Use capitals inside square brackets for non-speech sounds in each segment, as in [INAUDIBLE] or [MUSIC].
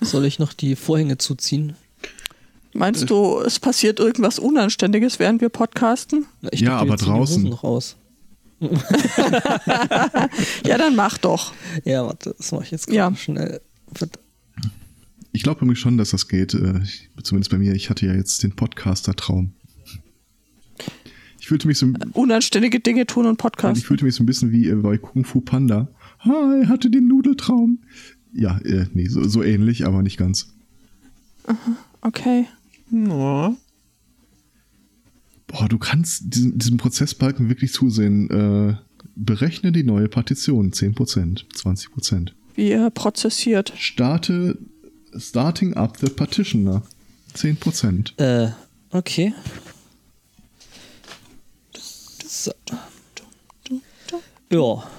Soll ich noch die Vorhänge zuziehen? Meinst du, es passiert irgendwas Unanständiges, während wir podcasten? Ich Ja, dachte, aber die draußen. Hosen noch aus. [LAUGHS] Ja, dann mach doch. [LAUGHS] Ja, warte, das mache ich jetzt Ja. schnell. Ich glaube nämlich schon, dass das geht. Äh, ich, zumindest bei mir. Ich hatte ja jetzt den Podcaster-Traum. Ich fühlte mich so, Unanständige Dinge tun und ich podcasten. fühlte mich so ein bisschen wie äh, bei Kung Fu Panda. Hi, hatte den Nudeltraum. Ja, äh, nee, so, so ähnlich, aber nicht ganz. Okay. Ja. Boah, du kannst diesem, diesem Prozessbalken wirklich zusehen. Äh, berechne die neue Partition. 10%, 20%. Wie er prozessiert. Starte Starting up the Partitioner. 10%. Äh, okay. So. Ja.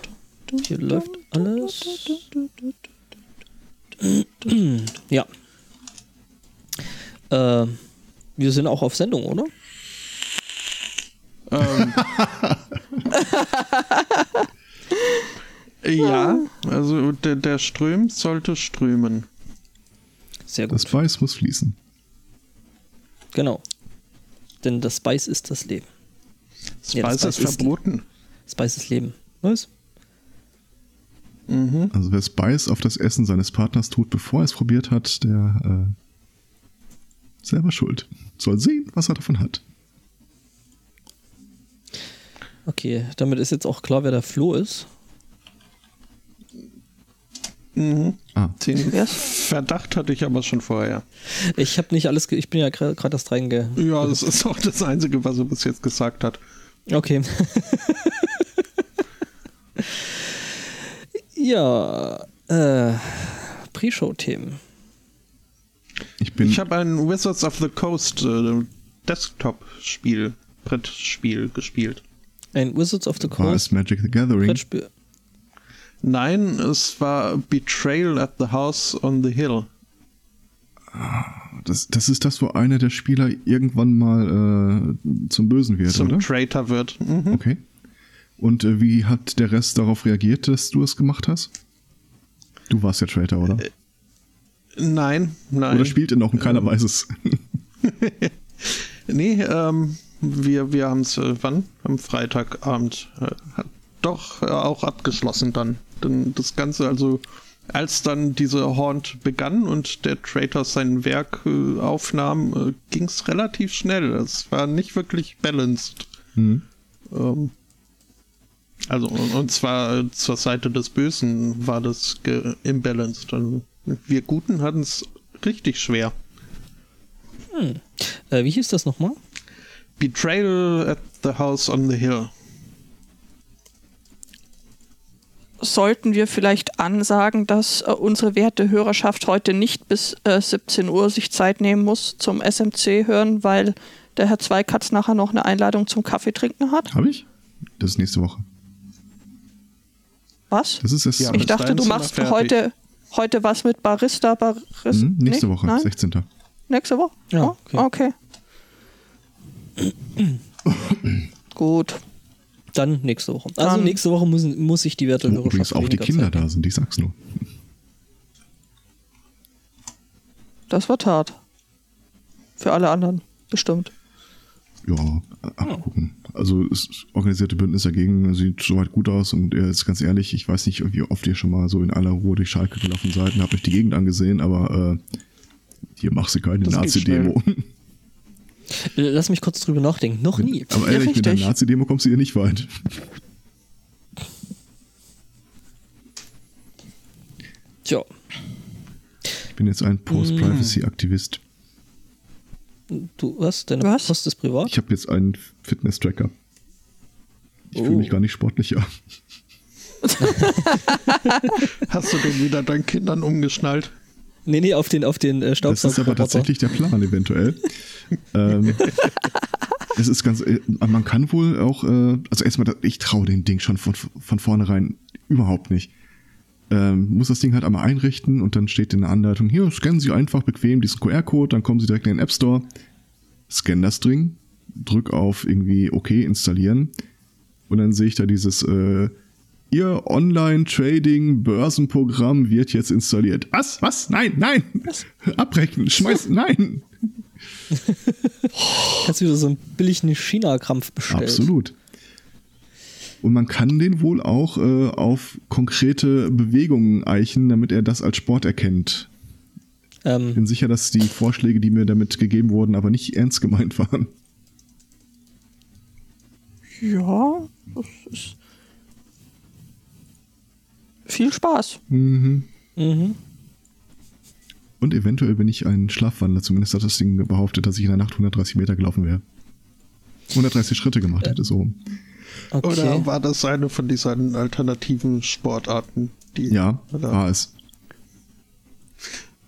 Hier läuft alles. [CLEARS THROAT] Ja. Äh, wir sind auch auf Sendung, oder? Ähm. [LAUGHS] ja, also der, der Ström sollte strömen. Sehr Das gut. Weiß muss fließen. Genau. Denn das Spice ist das Leben. Ja, das Spice ist Spice ist- verboten. Spice ist Leben. Was? Mhm. Also wer Spice auf das Essen seines Partners tut, bevor er es probiert hat, der äh, selber schuld. Soll sehen, was er davon hat. Okay, damit ist jetzt auch klar, wer der Flo ist. Mhm. Ah, Den [LAUGHS] Verdacht hatte ich aber schon vorher. Ich habe nicht alles, ge ich bin ja gerade erst reinge... Ja, das ist auch das Einzige, was er bis jetzt gesagt hat. Okay. [LAUGHS] ja, äh, Pre-Show-Themen. ich bin. Ich habe ein Wizards of the Coast äh, Desktop-Spiel, Brettspiel gespielt. Ein Wizards of the war es Coast Magic the Gathering? Brettspiel. Nein, es war Betrayal at the House on the Hill. Das, das ist das, wo einer der Spieler irgendwann mal äh, zum Bösen wird, zum oder? Traitor wird. Mhm. Okay. Und äh, wie hat der Rest darauf reagiert, dass du es gemacht hast? Du warst der Traitor, oder? Nein, nein. Oder spielt er noch und keiner weiß es? [LAUGHS] Nee, ähm, wir, wir haben es, äh, wann? Am Freitagabend. Äh, hat doch äh, auch abgeschlossen dann. Denn das Ganze, also als dann diese Haunt begann und der Traitor sein Werk äh, aufnahm, äh, ging es relativ schnell. Es war nicht wirklich balanced. Hm. Ähm, also, und, und zwar zur Seite des Bösen war das imbalanced. Und wir Guten hatten es richtig schwer. Äh, wie hieß das nochmal? Betrayal at the House on the Hill. Sollten wir vielleicht ansagen, dass äh, unsere werte Hörerschaft heute nicht bis äh, 17 Uhr sich Zeit nehmen muss zum SMC hören, weil der Herr Zweikatz nachher noch eine Einladung zum Kaffee trinken hat? Habe ich? Das ist nächste Woche. Was? Das ist es. Ja, Ich dachte, du machst fertig. heute, heute was mit Barista. Barista Hm, nächste nee? Woche, Nein? 16. Nächste Woche? Ja, Oh, okay. Gut. Dann nächste Woche. Also Dann- nächste Woche muss, muss ich die werte Hörerschaft übrigens auch die Kinder Zeit da sind, ich sag's nur. Das war tat. Für alle anderen, bestimmt. Ja, abgucken. Also das organisierte Bündnis dagegen sieht soweit gut aus und jetzt ganz ehrlich, ich weiß nicht, wie oft ihr schon mal so in aller Ruhe durch Schalke gelaufen seid und habt euch die Gegend angesehen, aber äh, hier machst du keine Nazi-Demo. Äh, Lass mich kurz drüber nachdenken. Noch nie. Aber Ja, ehrlich, mit der. Nazi-Demo kommst du hier nicht weit. Tja, Ich bin jetzt ein Post-Privacy-Aktivist. Du was? Deine Was? Post ist privat? Ich habe jetzt einen Fitness-Tracker. Ich fühle Oh. mich gar nicht sportlicher. [LAUGHS] Hast du den wieder deinen Kindern umgeschnallt? Nee, nee, auf den, auf den äh, Das Staubsauger. ist aber tatsächlich der Plan, eventuell. ähm, [LAUGHS] es ist ganz, äh, man kann wohl auch, äh, also erstmal, ich traue dem Ding schon von, von vornherein überhaupt nicht. Ähm, muss das Ding halt einmal einrichten und dann steht in der Anleitung, hier, scannen Sie einfach bequem diesen QR-Code, dann kommen Sie direkt in den App Store, scan das Ding, drück auf irgendwie OK installieren und dann sehe ich da dieses äh, Ihr Online-Trading-Börsenprogramm wird jetzt installiert. Was? Was? Nein, nein! Abbrechen, schmeiß, nein! [LAUGHS] Kannst du wieder so einen billigen China-Krampf bestellen. Absolut. Und man kann den wohl auch äh, auf konkrete Bewegungen eichen, damit er das als Sport erkennt. Ich Ähm, bin sicher, dass die Vorschläge, die mir damit gegeben wurden, aber nicht ernst gemeint waren. Ja, das ist. Viel Spaß. mhm. Und eventuell bin ich ein Schlafwandler. Zumindest hat das Ding behauptet, dass ich in der Nacht 130 Meter gelaufen wäre. 130 Schritte gemacht hätte, so. Okay. Oder war das eine von diesen alternativen Sportarten? Die, Ja, Oder? war es.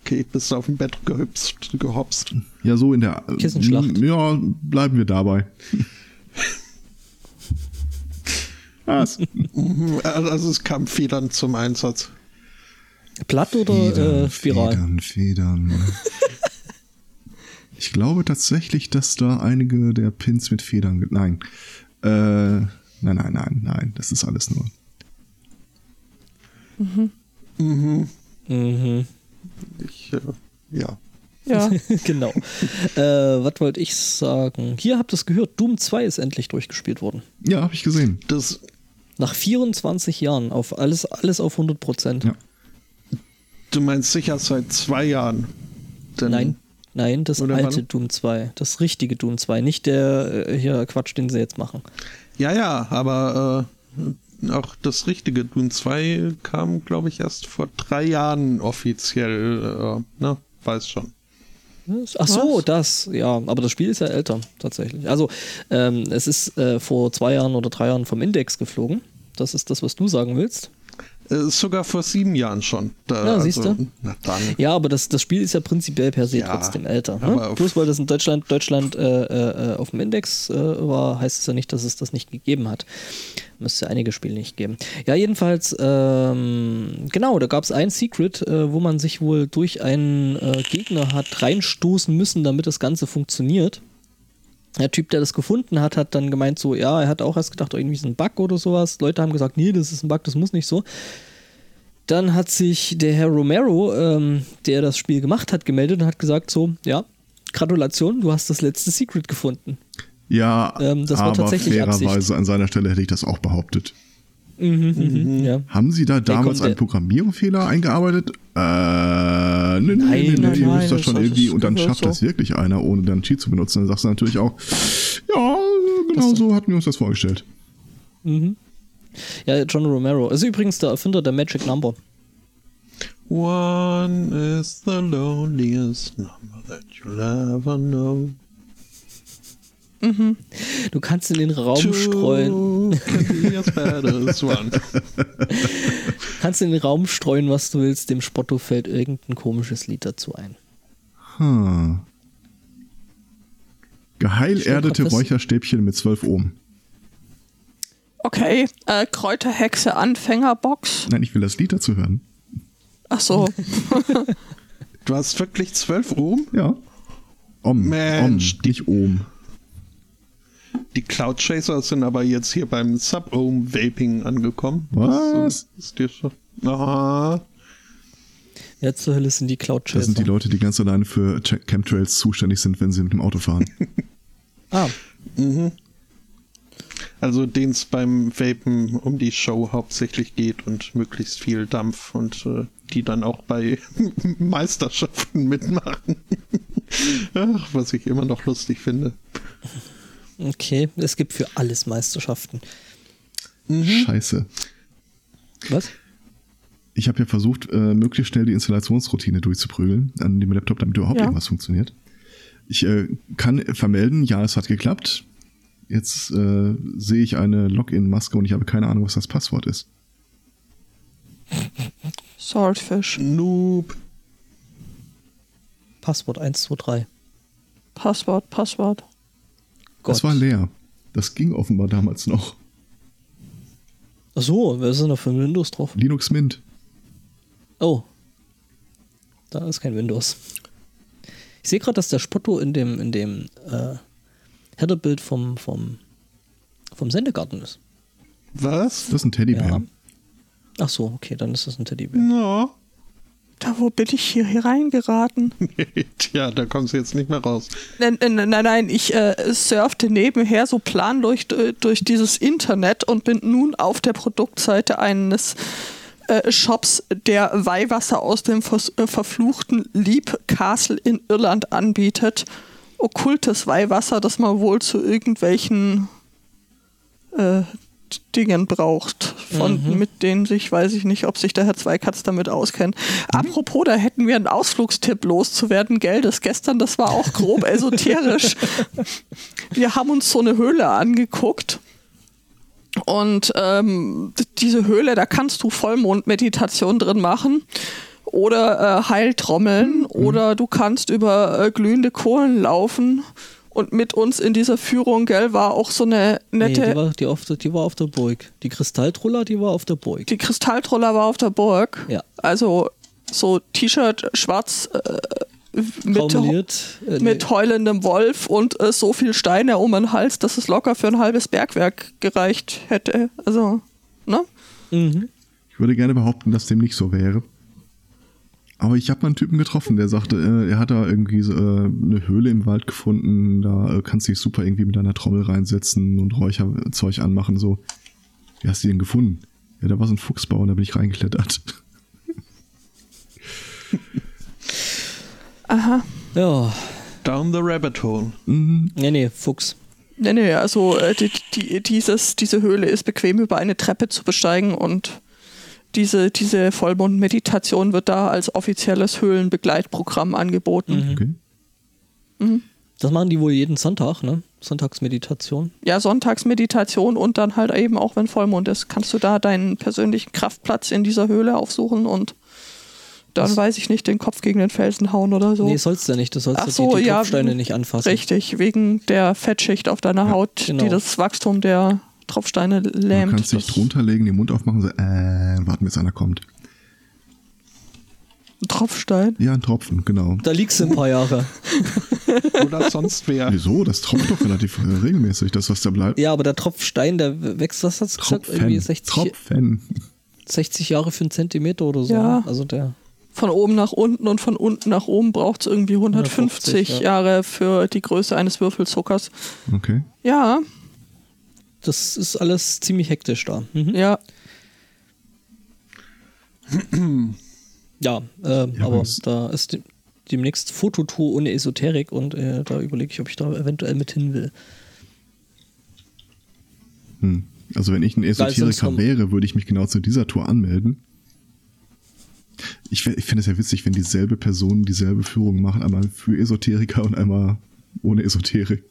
Okay, bist du auf dem Bett gehüpst, gehopst. Ja, so in der. Kissenschlacht. Ja, bleiben wir dabei. [LAUGHS] Was? Mhm, Also es kam Federn zum Einsatz. Platt oder äh, Spiral? Federn, Federn. [LAUGHS] ich glaube tatsächlich, dass da einige der Pins mit Federn. ge- Nein. Äh, nein, nein, nein, nein. Das ist alles nur. Mhm. Ich, äh, ja. Ja. [LAUGHS] [LAUGHS] genau. äh, was wollte ich sagen? Hier habt ihr es gehört, Doom 2 ist endlich durchgespielt worden. Ja, habe ich gesehen. Das, Nach 24 Jahren auf alles, alles auf 100 Prozent. Ja. du meinst sicher seit zwei Jahren. Denn Nein, nein, das alte wann? Doom 2. Das richtige Doom 2, nicht der äh, hier Quatsch, den sie jetzt machen. Ja, ja, aber äh, auch das richtige Dune 2 kam, glaube ich, erst vor drei Jahren offiziell. Äh, ne? Weiß schon. Ach so, Was? das, ja, aber das Spiel ist ja älter, tatsächlich. Also, ähm, es ist äh, vor zwei Jahren oder drei Jahren vom Index geflogen. Das ist das, was du sagen willst. Äh, sogar vor sieben Jahren schon. Da, Ja, siehst du. Na dann. Ja, aber das, das Spiel ist ja prinzipiell per se Ja, trotzdem älter. Ne? Bloß weil das in Deutschland, Deutschland äh, äh, auf dem Index äh, war, heißt es ja nicht, dass es das nicht gegeben hat. Müsste ja einige Spiele nicht geben. Ja, jedenfalls, ähm, genau, da gab es ein Secret, äh, wo man sich wohl durch einen äh, Gegner hat reinstoßen müssen, damit das Ganze funktioniert. Der Typ, der das gefunden hat, hat dann gemeint, so, ja, er hat auch erst gedacht, irgendwie ist ein Bug oder sowas. Leute haben gesagt, nee, das ist ein Bug, das muss nicht so. Dann hat sich der Herr Romero, ähm, der das Spiel gemacht hat, gemeldet und hat gesagt, so, ja, Gratulation, du hast das letzte Secret gefunden. Ja, Ähm, das war aber tatsächlich fairerweise Absicht. an seiner Stelle hätte ich das auch behauptet. Mhm, ja. Haben Sie da damals einen Programmierfehler eingearbeitet? Äh, Nein, nee, nee, nein, ihr nein, müsst das das schon irgendwie, das und dann schafft so. das wirklich einer, ohne dann Cheat zu benutzen. Dann sagst du natürlich auch, ja, genau so hatten wir uns das vorgestellt. Ja, John Romero. Ist übrigens der Erfinder der Magic Number. One is the loneliest number that you'll ever know. Du kannst in den Raum streuen, Two one. [LAUGHS] kannst in den Raum streuen, was du willst. Dem Spotto fällt irgendein komisches Lied dazu ein. Hm. Geheilerdete Räucherstäbchen mit 12 Ohm. Okay, äh, Kräuterhexe Anfängerbox. Nein, ich will das Lied dazu hören. Ach so. [LAUGHS] Du hast wirklich 12 Ohm? Ja. Om, Mensch, Om, nicht Ohm. Die Cloud Chaser sind aber jetzt hier beim Sub-Ohm-Vaping angekommen. Was? Das ist dir schon. Aha. Ja, zur Hölle sind die Cloud Das Chaser. sind die Leute, die ganz alleine für Ch- Chemtrails zuständig sind, wenn sie mit dem Auto fahren. [LAUGHS] Ah, Also denen es beim Vapen um die Show hauptsächlich geht und möglichst viel Dampf und äh, die dann auch bei [LAUGHS] Meisterschaften mitmachen. [LAUGHS] Ach, was ich immer noch lustig finde. Okay. Es gibt für alles Meisterschaften. Scheiße. Was? Ich habe ja versucht, äh, möglichst schnell die Installationsroutine durchzuprügeln an dem Laptop, damit überhaupt Ja. irgendwas funktioniert. Ich äh, kann vermelden, ja, es hat geklappt. Jetzt äh, sehe ich eine Login-Maske und ich habe keine Ahnung, was das Passwort ist. Swordfish. Noob. Passwort 123. Passwort, Passwort. Das war leer. Das ging offenbar damals noch. Ach so, wer ist denn da für ein Windows drauf? Linux Mint. Oh. Da ist kein Windows. Ich sehe gerade, dass der Spotto in dem, in dem äh, Headerbild vom, vom, vom Sendegarten ist. Was? Das ist ein Teddybär. Ja. Ach so, okay, dann ist das ein Teddybär. Ja. Da, wo bin ich hier hereingeraten? [LAUGHS] Tja, da kommst du jetzt nicht mehr raus. Nein, nein, nein, nein ich äh, surfte nebenher so planlos durch, dieses Internet und bin nun auf der Produktseite eines äh, Shops, der Weihwasser aus dem vers äh, verfluchten Leap Castle in Irland anbietet. Okkultes Weihwasser, das man wohl zu irgendwelchen äh, Dingen braucht, von Mhm. mit denen sich, weiß ich nicht, ob sich der Herr Zweikatz damit auskennt. Apropos, da hätten wir einen Ausflugstipp loszuwerden, gell? Das gestern, das war auch grob esoterisch. [LAUGHS] Wir haben uns so eine Höhle angeguckt. Und ähm, diese Höhle, da kannst du Vollmondmeditation drin machen oder äh, Heiltrommeln oder du kannst über äh, glühende Kohlen laufen. Und mit uns in dieser Führung, gell, war auch so eine Nee, nette. die war, die, auf der, die war auf der Burg. Die Kristalltruller, die war auf der Burg. Die Kristalltroller war auf der Burg. Ja. Also so T-Shirt schwarz äh, mit. Äh, mit heulendem Wolf und äh, so viel Steine um den Hals, dass es locker für ein halbes Bergwerk gereicht hätte. Also, ne? mhm. Ich würde gerne behaupten, dass dem nicht so wäre. Aber ich habe mal einen Typen getroffen, der sagte, äh, er hat da irgendwie so, äh, eine Höhle im Wald gefunden, da äh, kannst du dich super irgendwie mit deiner Trommel reinsetzen und Räucherzeug anmachen, so. Wie hast du den gefunden? Ja, da war so ein Fuchsbau und da bin ich reingeklettert. [LAUGHS] Aha. Ja. Down the rabbit hole. Mhm. Nee, nee, Fuchs. Nee, nee, also äh, die, die, dieses, diese Höhle ist bequem über eine Treppe zu besteigen und diese, diese Vollmond-Meditation wird da als offizielles Höhlenbegleitprogramm angeboten. Okay. Das machen die wohl jeden Sonntag, ne? Sonntagsmeditation. Ja, Sonntagsmeditation und dann halt eben auch, wenn Vollmond ist, kannst du da deinen persönlichen Kraftplatz in dieser Höhle aufsuchen und dann Das- weiß ich nicht, den Kopf gegen den Felsen hauen oder so. Nee, sollst du ja nicht. Du sollst Ach ja so, die, die ja, Tropfsteine nicht anfassen. Richtig, wegen der Fettschicht auf deiner Haut, genau. die das Wachstum der Tropfsteine Du lähmt. kannst dich drunter legen, den Mund aufmachen, so, äh, warten, bis einer kommt. Ein Tropfstein. Ja, ein Tropfen, genau. Da liegst du ein paar Jahre. [LAUGHS] Oder sonst wer. Wieso? Das tropft doch relativ äh, regelmäßig, das, was da bleibt. Ja, aber der Tropfstein, der wächst, was hast du gesagt? Irgendwie Tropfen. 60, Tropfen. 60 Jahre für einen Zentimeter oder so. Ja. Also der. Von oben nach unten und von unten nach oben braucht es irgendwie 150 150, ja. Jahre für die Größe eines Würfelzuckers. Okay. Ja, Das ist alles ziemlich hektisch da. Mhm. ja. Ja, äh, Ja, aber da ist de demnächst Fototour ohne Esoterik und äh, da überlege ich, ob ich da eventuell mit hin will. Hm. Also wenn ich ein Esoteriker wäre, würde ich mich genau zu dieser Tour anmelden. Ich, ich finde es ja witzig, wenn dieselbe Person dieselbe Führung macht, einmal für Esoteriker und einmal ohne Esoterik.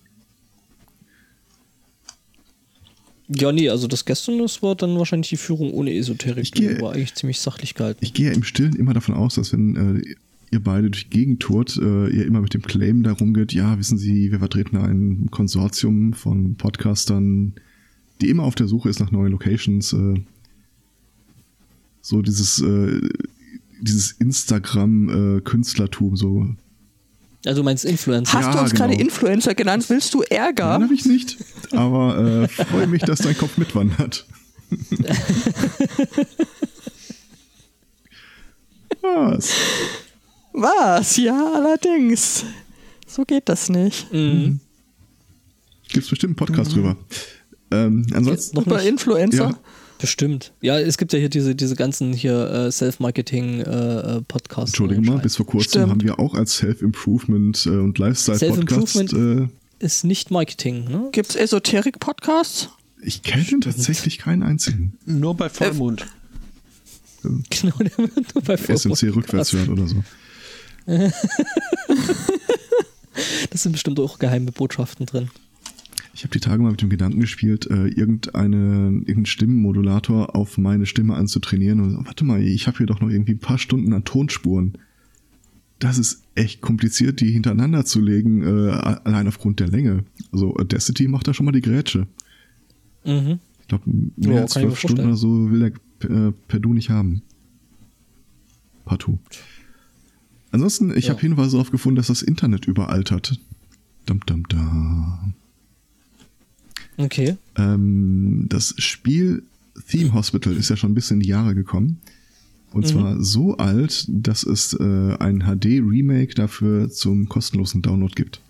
Ja, nee, also das gestern, das war dann wahrscheinlich die Führung ohne Esoterik. Ich gehe- war eigentlich ziemlich sachlich gehalten. Ich gehe ja im Stillen immer davon aus, dass wenn äh, ihr beide durch die Gegend tourt, äh, ihr immer mit dem Claim darum geht, ja, wissen Sie, wir vertreten ein Konsortium von Podcastern, die immer auf der Suche ist nach neuen Locations. Äh, so dieses, äh, dieses Instagram-Künstlertum, so Also du meinst Influencer. Hast Ja, du uns gerade genau. Influencer genannt? Willst du Ärger? Nein, habe ich nicht. Aber äh, freue mich, dass dein Kopf mitwandert. [LAUGHS] Was? Was? Ja, allerdings. So geht das nicht. Mhm. Gibt's bestimmt einen Podcast drüber. Ähm, ansonsten. Noch Über. Influencer? Ja. Bestimmt. Ja, es gibt ja hier diese, diese ganzen hier äh, Self-Marketing-Podcasts. Entschuldige mal, bis vor kurzem Stimmt. haben wir auch als Self-Improvement äh, und Lifestyle-Podcast. Self-Improvement- Äh, ist nicht Marketing, ne? Gibt es Esoterik-Podcasts? ich kenne tatsächlich keinen einzigen. Nur bei Vollmond. Genau, der wird nur bei SMC rückwärts hört oder so. [LAUGHS] Das sind bestimmt auch geheime Botschaften drin. Ich habe die Tage mal mit dem Gedanken gespielt, äh, irgendeine, irgendeinen Stimmenmodulator auf meine Stimme anzutrainieren. Und warte mal, ich habe hier doch noch irgendwie ein paar Stunden an Tonspuren. Das ist echt kompliziert, die hintereinander zu legen, äh, allein aufgrund der Länge. Also Audacity macht da schon mal die Grätsche. Mhm. Ich glaube, mehr Ja, als zwölf Stunden oder so will der äh, Perdu nicht haben. Partout. Ansonsten, ich Ja. habe Hinweise darauf gefunden, dass das Internet überaltert. Dum, dum, dum. Okay. Ähm, das Spiel Theme Hospital ist ja schon ein bisschen in die Jahre gekommen. Und Mhm. zwar so alt, dass es äh, ein HD-Remake dafür zum kostenlosen Download gibt.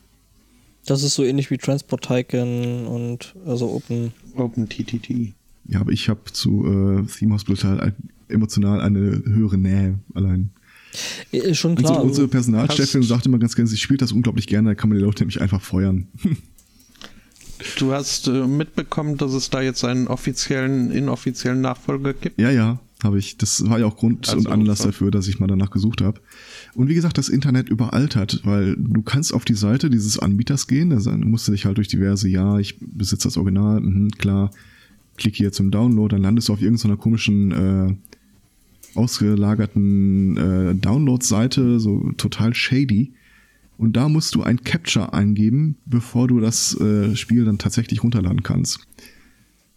Das ist so ähnlich wie Transport Tycoon und also Open. OpenTTT. Ja, aber ich habe zu äh, Theme Hospital ein- emotional eine höhere Nähe allein. Äh, schon Also klar. unsere Personalchefin sagt immer ganz gerne, sie spielt das unglaublich gerne, da kann man die Leute nämlich einfach feuern. [LAUGHS] Du hast äh, mitbekommen, dass es da jetzt einen offiziellen, inoffiziellen Nachfolger gibt. Ja, ja, habe ich. Das war ja auch Grund Also, und Anlass ja. dafür, dass ich mal danach gesucht habe. Und wie gesagt, das Internet überaltert, weil du kannst auf die Seite dieses Anbieters gehen, da musst du dich halt durch diverse, ja, ich besitze das Original, mhm, klar, klick hier zum Download, dann landest du auf irgendeiner komischen äh, ausgelagerten äh, Download-Seite, so total shady. Und da musst du ein Capture eingeben, bevor du das äh, Spiel dann tatsächlich runterladen kannst.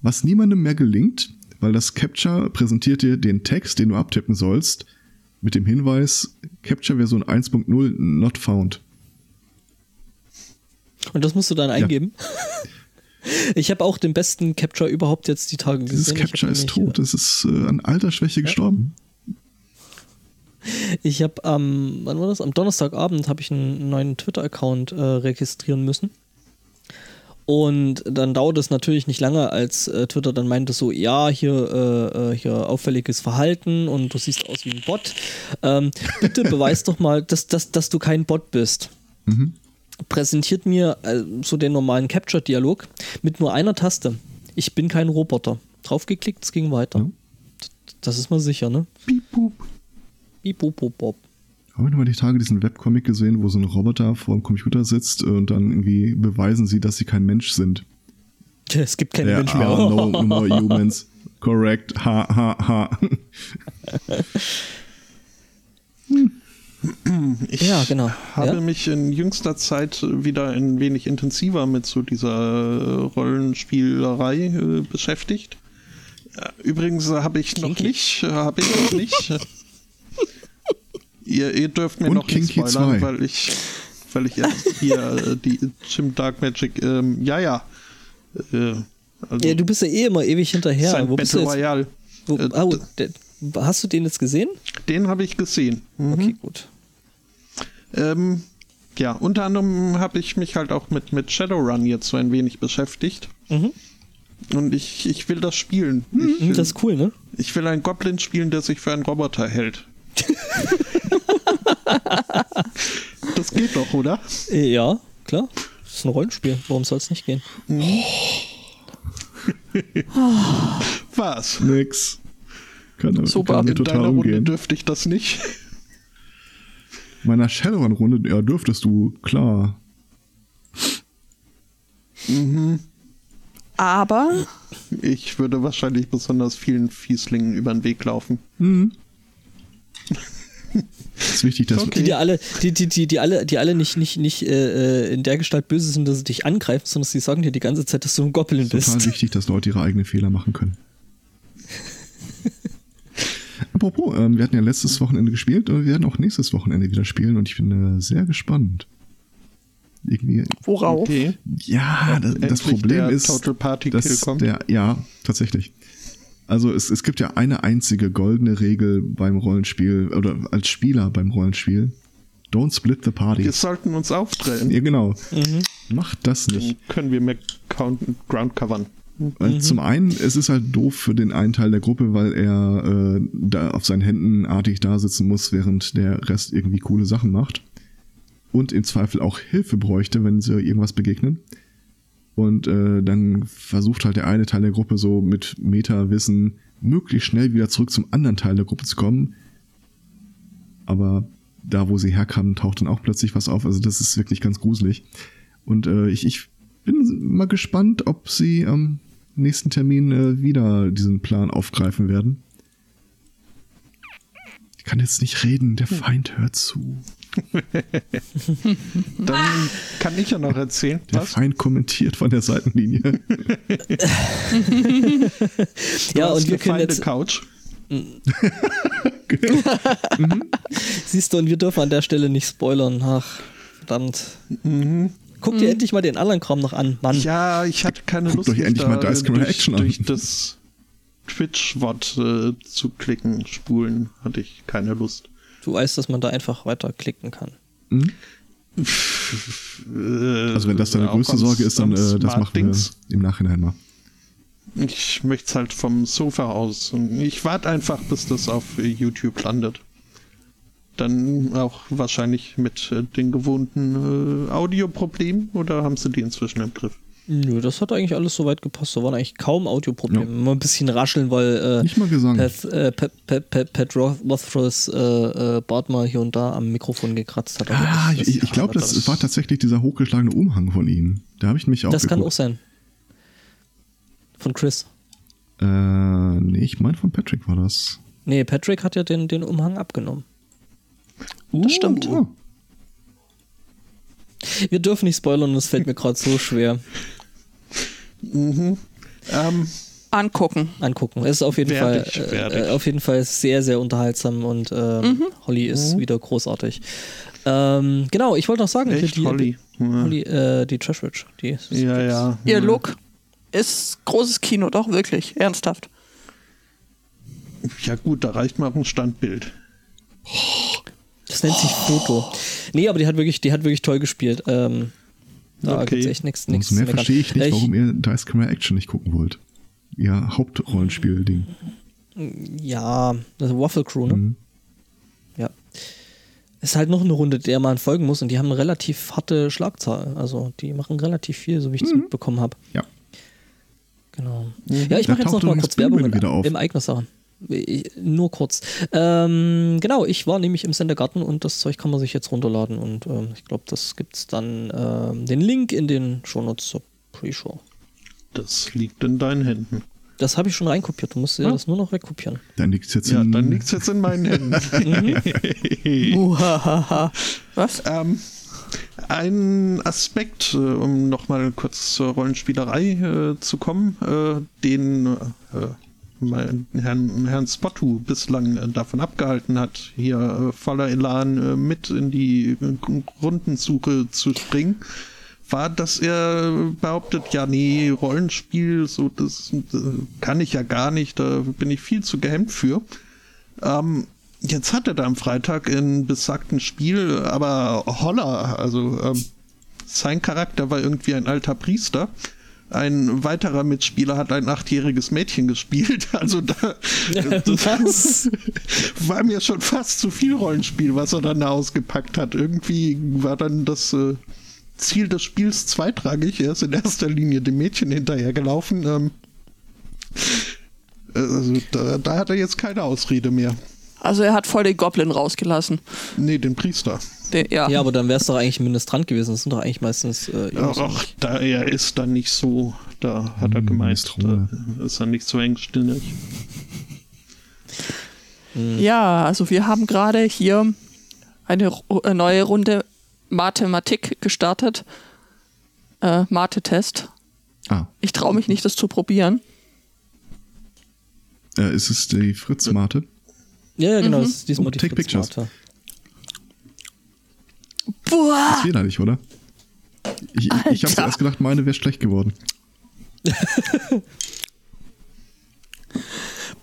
Was niemandem mehr gelingt, weil das Capture präsentiert dir den Text, den du abtippen sollst, mit dem Hinweis Capture Version 1.0 not found. Und das musst du dann eingeben. [LAUGHS] Ich habe auch den besten Capture überhaupt jetzt die Tage gesehen. Dieses Capture ist tot. Es ist äh, an Altersschwäche gestorben. Ich habe am, wann war das? Am Donnerstagabend habe ich einen neuen Twitter-Account äh, registrieren müssen. Und dann dauert es natürlich nicht lange, als äh, Twitter dann meinte so, ja, hier, äh, äh, hier auffälliges Verhalten und du siehst aus wie ein Bot. Ähm, bitte [LAUGHS] beweis doch mal, dass, dass, dass du kein Bot bist. Präsentiert mir äh, so den normalen Capture-Dialog mit nur einer Taste. Ich bin kein Roboter. Draufgeklickt, es ging weiter. Ja. Das ist mal sicher, ne? Piep, pup. Bip, bop, bop, bop. Haben wir mal die Tage diesen Webcomic gesehen, wo so ein Roboter vor dem Computer sitzt und dann irgendwie beweisen sie, dass sie kein Mensch sind. Es gibt keine There Menschen mehr. are no, no more [LAUGHS] humans. Correct. Ha, ha, ha. Ich Ja, genau. habe Ja? mich in jüngster Zeit wieder ein wenig intensiver mit so dieser äh, Rollenspielerei äh, beschäftigt. Äh, Übrigens habe ich noch nicht, habe ich noch nicht. [LAUGHS] ihr, ihr dürft mir Und noch nicht Kinky spoilern, 2. weil ich, weil ich erst hier äh, die Jim Dark Magic, ähm, ja, ja. Äh, also Ja, du bist ja eh immer ewig hinterher. sein Wo bist du Battle jetzt? Royale. Wo, Äh, oh, hast du den jetzt gesehen? Den habe ich gesehen. Mhm. Okay, gut. Ähm, ja, unter anderem habe ich mich halt auch mit, mit Shadowrun jetzt so ein wenig beschäftigt. Mhm. Und ich, ich will das spielen. Ich, Mhm, will, Das ist cool, ne? ich will einen Goblin spielen, der sich für einen Roboter hält. [LAUGHS] das geht doch, oder? Ja, klar. Das ist ein Rollenspiel. Warum soll es nicht gehen? Was? Nix. Kann, Super. kann In total deiner Runde umgehen. dürfte ich das nicht. Meiner Shadowrun-Runde, ja, dürftest du, klar. Aber Ich würde wahrscheinlich besonders vielen Fieslingen über den Weg laufen. [LAUGHS] ist wichtig, dass Okay. Die dir alle, die, die, die, die alle, die alle nicht, nicht, nicht äh, äh, in der Gestalt böse sind, dass sie dich angreifen, sondern sie sagen dir die ganze Zeit, dass du ein Goblin total bist. wichtig, dass Leute ihre eigenen Fehler machen können. [LAUGHS] Apropos, ähm, wir hatten ja letztes Wochenende gespielt und wir werden auch nächstes Wochenende wieder spielen und ich bin äh, sehr gespannt. Irgendwie, worauf? Okay. ja, das, das Problem der ist, Total Party Kill dass kommt. der, ja, tatsächlich. Also es, es gibt ja eine einzige goldene Regel beim Rollenspiel oder als Spieler beim Rollenspiel. Don't split the party. Wir sollten uns auftrennen. Ja, genau. Macht das nicht. Dann können wir mehr Ground covern. Weil Zum einen, es ist halt doof für den einen Teil der Gruppe, weil er äh, da auf seinen Händen artig da sitzen muss, während der Rest irgendwie coole Sachen macht. Und im Zweifel auch Hilfe bräuchte, wenn sie irgendwas begegnen. Und äh, dann versucht halt der eine Teil der Gruppe so mit Meta-Wissen möglichst schnell wieder zurück zum anderen Teil der Gruppe zu kommen. Aber da, wo sie herkamen, taucht dann auch plötzlich was auf. Also das ist wirklich ganz gruselig. Und äh, ich, ich bin mal gespannt, ob sie am nächsten Termin äh, wieder diesen Plan aufgreifen werden. Ich kann jetzt nicht reden, der Feind hört zu. [LAUGHS] Dann kann ich ja noch erzählen. Der Was? Feind kommentiert von der Seitenlinie. [LAUGHS] ja, und wir können jetzt, Feinde-Couch. [LAUGHS] siehst du, und wir dürfen an der Stelle nicht spoilern. Ach, verdammt. Guck dir endlich mal den anderen Kram noch an, Mann. Ja, ich hatte keine Guckt Lust, euch endlich da mal Dice durch, Action an. durch das Twitch-Wort äh, zu klicken, spulen, hatte ich keine Lust. Du weißt, dass man da einfach weiterklicken kann. Hm? Äh, Also wenn das deine auch größte Sorge ist, dann äh, das machen wir Smart-Dings. im Nachhinein mal. Ich möchte es halt vom Sofa aus. Und ich warte einfach, bis das auf YouTube landet. Dann auch wahrscheinlich mit äh, den gewohnten äh, Audioproblemen oder haben sie die inzwischen im Griff? Nö, das hat eigentlich alles soweit gepasst. Da waren eigentlich kaum Audioprobleme. Ja. Immer ein bisschen rascheln, weil äh, Nicht mal Gesang. Pat, äh, Pat, Pat, Pat, Pat Rothfuss äh, äh, Bart mal hier und da am Mikrofon gekratzt hat. Ah, das- ich, ich glaube, das, das- war tatsächlich dieser hochgeschlagene Umhang von ihm. Da habe ich mich auch das kann auch sein. Von Chris. Äh, nee, ich meine von Patrick war das. Nee, Patrick hat ja den, den Umhang abgenommen. Das stimmt. Oh. Wir dürfen nicht spoilern, das fällt mir gerade so schwer. Ähm, Angucken. Angucken. Es ist auf jeden Fall ich, äh, auf jeden Fall sehr, sehr unterhaltsam und ähm, Holly ist wieder großartig. Ähm, genau, ich wollte noch sagen, echt, die, Holly. Ja, Holly, äh, die Trashwitch. Die ja. ja. Ihr ja. Look ist großes Kino, doch wirklich, ernsthaft. Ja gut, da reicht mal ein Standbild. Das nennt sich Foto. Nee, aber die hat wirklich, die hat wirklich toll gespielt. Ähm, da Okay. gibt's echt nichts, Umso nichts mehr verstehe ich nicht, Äh, warum ihr Dice Camera Action nicht gucken wollt. Ihr Hauptrollenspiel-Ding. Ja, das Waffle Crew, ne? Mhm. Ja. Ist halt noch eine Runde, der man folgen muss und die haben eine relativ harte Schlagzahl. Also die machen relativ viel, so wie ich es mitbekommen habe. Ja. Genau. Ja, ich mache jetzt noch mal kurz Werbung in, auf. im eigener Sache. Ich- Nur kurz. Ähm, genau, ich war nämlich im Sendergarten und das Zeug kann man sich jetzt runterladen und ähm, ich glaube, das gibt's dann ähm, den Link in den Shownotes zur Pre-Show. Das liegt in deinen Händen. Das habe ich schon reinkopiert. Du musst dir Ja. das nur noch wegkopieren. Dann liegt es jetzt Ja, in. dann es jetzt in meinen Händen. [LAUGHS] [LAUGHS] Uhahaha. Was? Ähm, ein Aspekt, äh, um nochmal kurz zur Rollenspielerei äh, zu kommen, äh, den äh, Herrn, Herrn Spottu bislang äh, davon abgehalten hat, hier äh, voller Elan äh, mit in die äh, Rundensuche zu springen, war, dass er behauptet, ja nee, Rollenspiel, so das äh, kann ich ja gar nicht, da bin ich viel zu gehemmt für. Ähm, jetzt hat er da am Freitag in besagten Spiel, aber holla, also ähm, sein Charakter war irgendwie ein alter Priester. Ein weiterer Mitspieler hat ein achtjähriges Mädchen gespielt. [LAUGHS] Also da Was? [LAUGHS] war mir schon fast zu viel Rollenspiel, was er dann da ausgepackt hat. Irgendwie war dann das äh, Ziel des Spiels zweitrangig. Er ist in erster Linie dem Mädchen hinterhergelaufen. Ähm, also da, da hat er jetzt keine Ausrede mehr. Also er hat voll den Goblin rausgelassen. Nee, den Priester. Den, ja. Ja, aber dann wär's doch eigentlich ministrant gewesen. Das sind doch eigentlich meistens äh, Ach, da er ist dann nicht so, da hat er Hm, Mistrone. da ist er nicht so engstirnig. Ja, also wir haben gerade hier eine äh, neue Runde Mathematik gestartet. Äh, Mathe-Test. Ah, Ich traue mich nicht, das zu probieren. äh, ist es die Fritz-Mate? Ja, ja, genau. Das ist diesmal Oh, die take pictures. Mate. Boah! Das wäre nicht, oder? Ich, ich, ich habe Alter. zuerst gedacht, meine wäre schlecht geworden. [LAUGHS]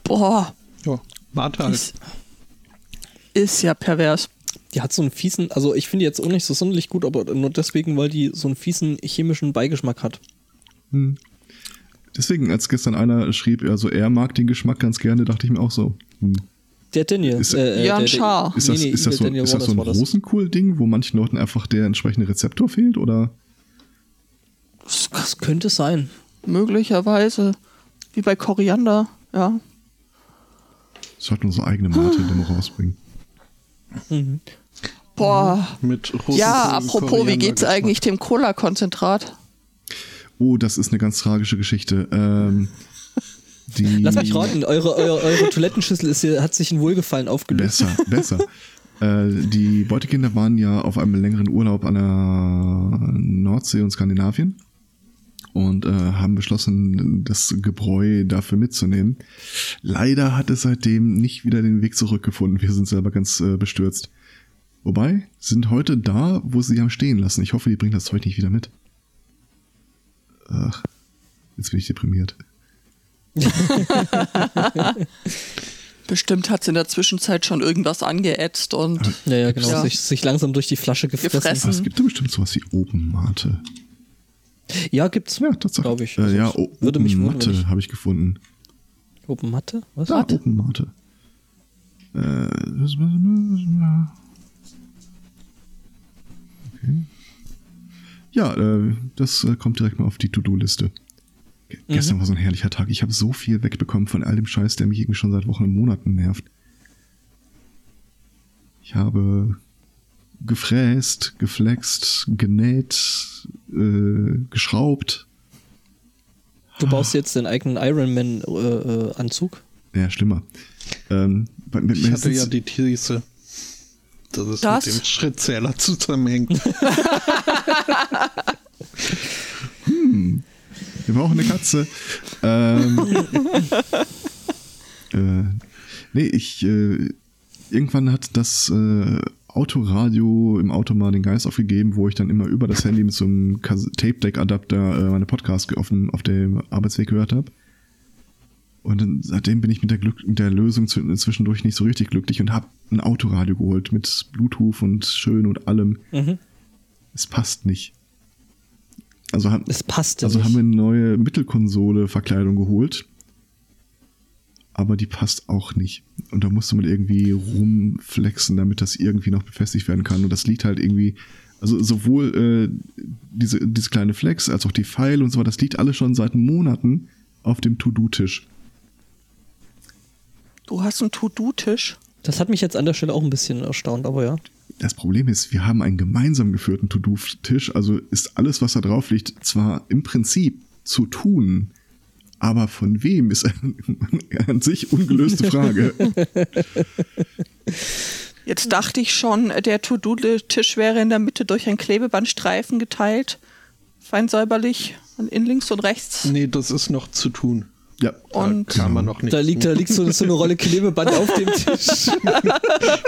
Boah! Ja, warte halt. Ist, ist ja pervers. Die hat so einen fiesen, also ich finde die jetzt auch nicht so sonderlich gut, aber nur deswegen, weil die so einen fiesen chemischen Beigeschmack hat. Deswegen, als gestern einer schrieb, also er mag den Geschmack ganz gerne, dachte ich mir auch so. Hm. Der Daniel. Ist- äh, äh, Jan der- Schaar. Ist das, Nee, nee, ist das, so, ist das so ein. Rosenkohl-Ding, wo manchen Leuten einfach der entsprechende Rezeptor fehlt? Oder? Das Das könnte sein. möglicherweise. Wie bei Koriander, ja. Sollten unsere eigene Mate-Demo rausbringen. Boah. Mit Rosenkohl, Ja, apropos, wie Koriander geht's Geschmack. eigentlich dem Cola-Konzentrat? Oh, das ist eine ganz tragische Geschichte. Ähm, die Lass mich raten, eure, eure, eure Toilettenschüssel ist, hier- hat sich in Wohlgefallen aufgelöst. Besser, besser. [LAUGHS] Äh, die Beutekinder waren ja auf einem längeren Urlaub an der Nordsee und Skandinavien und äh, haben beschlossen, das Gebräu dafür mitzunehmen. Leider hat es seitdem nicht wieder den Weg zurückgefunden. Wir sind selber ganz äh, bestürzt. Wobei, sind heute da, wo sie haben stehen lassen. Ich hoffe, die bringen das Zeug nicht wieder mit. Ach, jetzt bin ich deprimiert. [LAUGHS] Bestimmt hat es in der Zwischenzeit schon irgendwas angeätzt und Ja, ja, genau. Ja. Sich, sich langsam durch die Flasche gefressen. Gefressen. Es gibt doch bestimmt sowas wie Open Mate. Ja, gibt's. Ja, tatsächlich. Glaube ich. Äh, Also ja, es o würde mich Mate habe ich gefunden. Open Matte? Was? Da, Open Mate. Äh, okay. Ja, äh, das äh, kommt direkt mal auf die To-Do-Liste. Ge- Gestern war so ein herrlicher Tag. Ich habe so viel wegbekommen von all dem Scheiß, der mich irgendwie schon seit Wochen und Monaten nervt. Ich habe gefräst, geflext, genäht, äh, geschraubt. Du baust jetzt den eigenen Ironman-Anzug? Ja, schlimmer. Ähm, Ich hatte ja die These, dass es Das? mit dem Schrittzähler zusammenhängt. [LAUGHS] Wir brauchen eine Katze. ähm, [LAUGHS] äh, nee, ich äh, irgendwann hat das äh, Autoradio im Auto mal den Geist aufgegeben, wo ich dann immer über das Handy mit so einem Tape-Deck-Adapter äh, meine Podcasts auf dem, auf dem Arbeitsweg gehört habe. Und dann, seitdem bin ich mit der, Glück, mit der Lösung zwischendurch nicht so richtig glücklich und habe ein Autoradio geholt mit Bluetooth und schön und allem. Mhm. Es passt nicht. Also, haben, Es passt also nicht. haben wir eine neue Mittelkonsole-Verkleidung geholt. Aber die passt auch nicht. Und da musste man irgendwie rumflexen, damit das irgendwie noch befestigt werden kann. Und das liegt halt irgendwie, also sowohl äh, diese, diese kleine Flex als auch die Pfeile und so weiter, das liegt alles schon seit Monaten auf dem To-Do-Tisch. du hast einen To-Do-Tisch. Das hat mich jetzt an der Stelle auch ein bisschen erstaunt, aber ja. Das Problem ist, wir haben einen gemeinsam geführten To-Do-Tisch, also ist alles, was da drauf liegt, zwar im Prinzip zu tun, aber von wem ist an, [LAUGHS] an sich ungelöste Frage. Jetzt dachte ich schon, der To-Do-Tisch wäre in der Mitte durch einen Klebebandstreifen geteilt. Fein säuberlich. In links und rechts. nee, das ist noch zu tun. Ja, Und Kann man noch nicht. Da liegt, da liegt so, so eine Rolle Klebeband auf dem Tisch.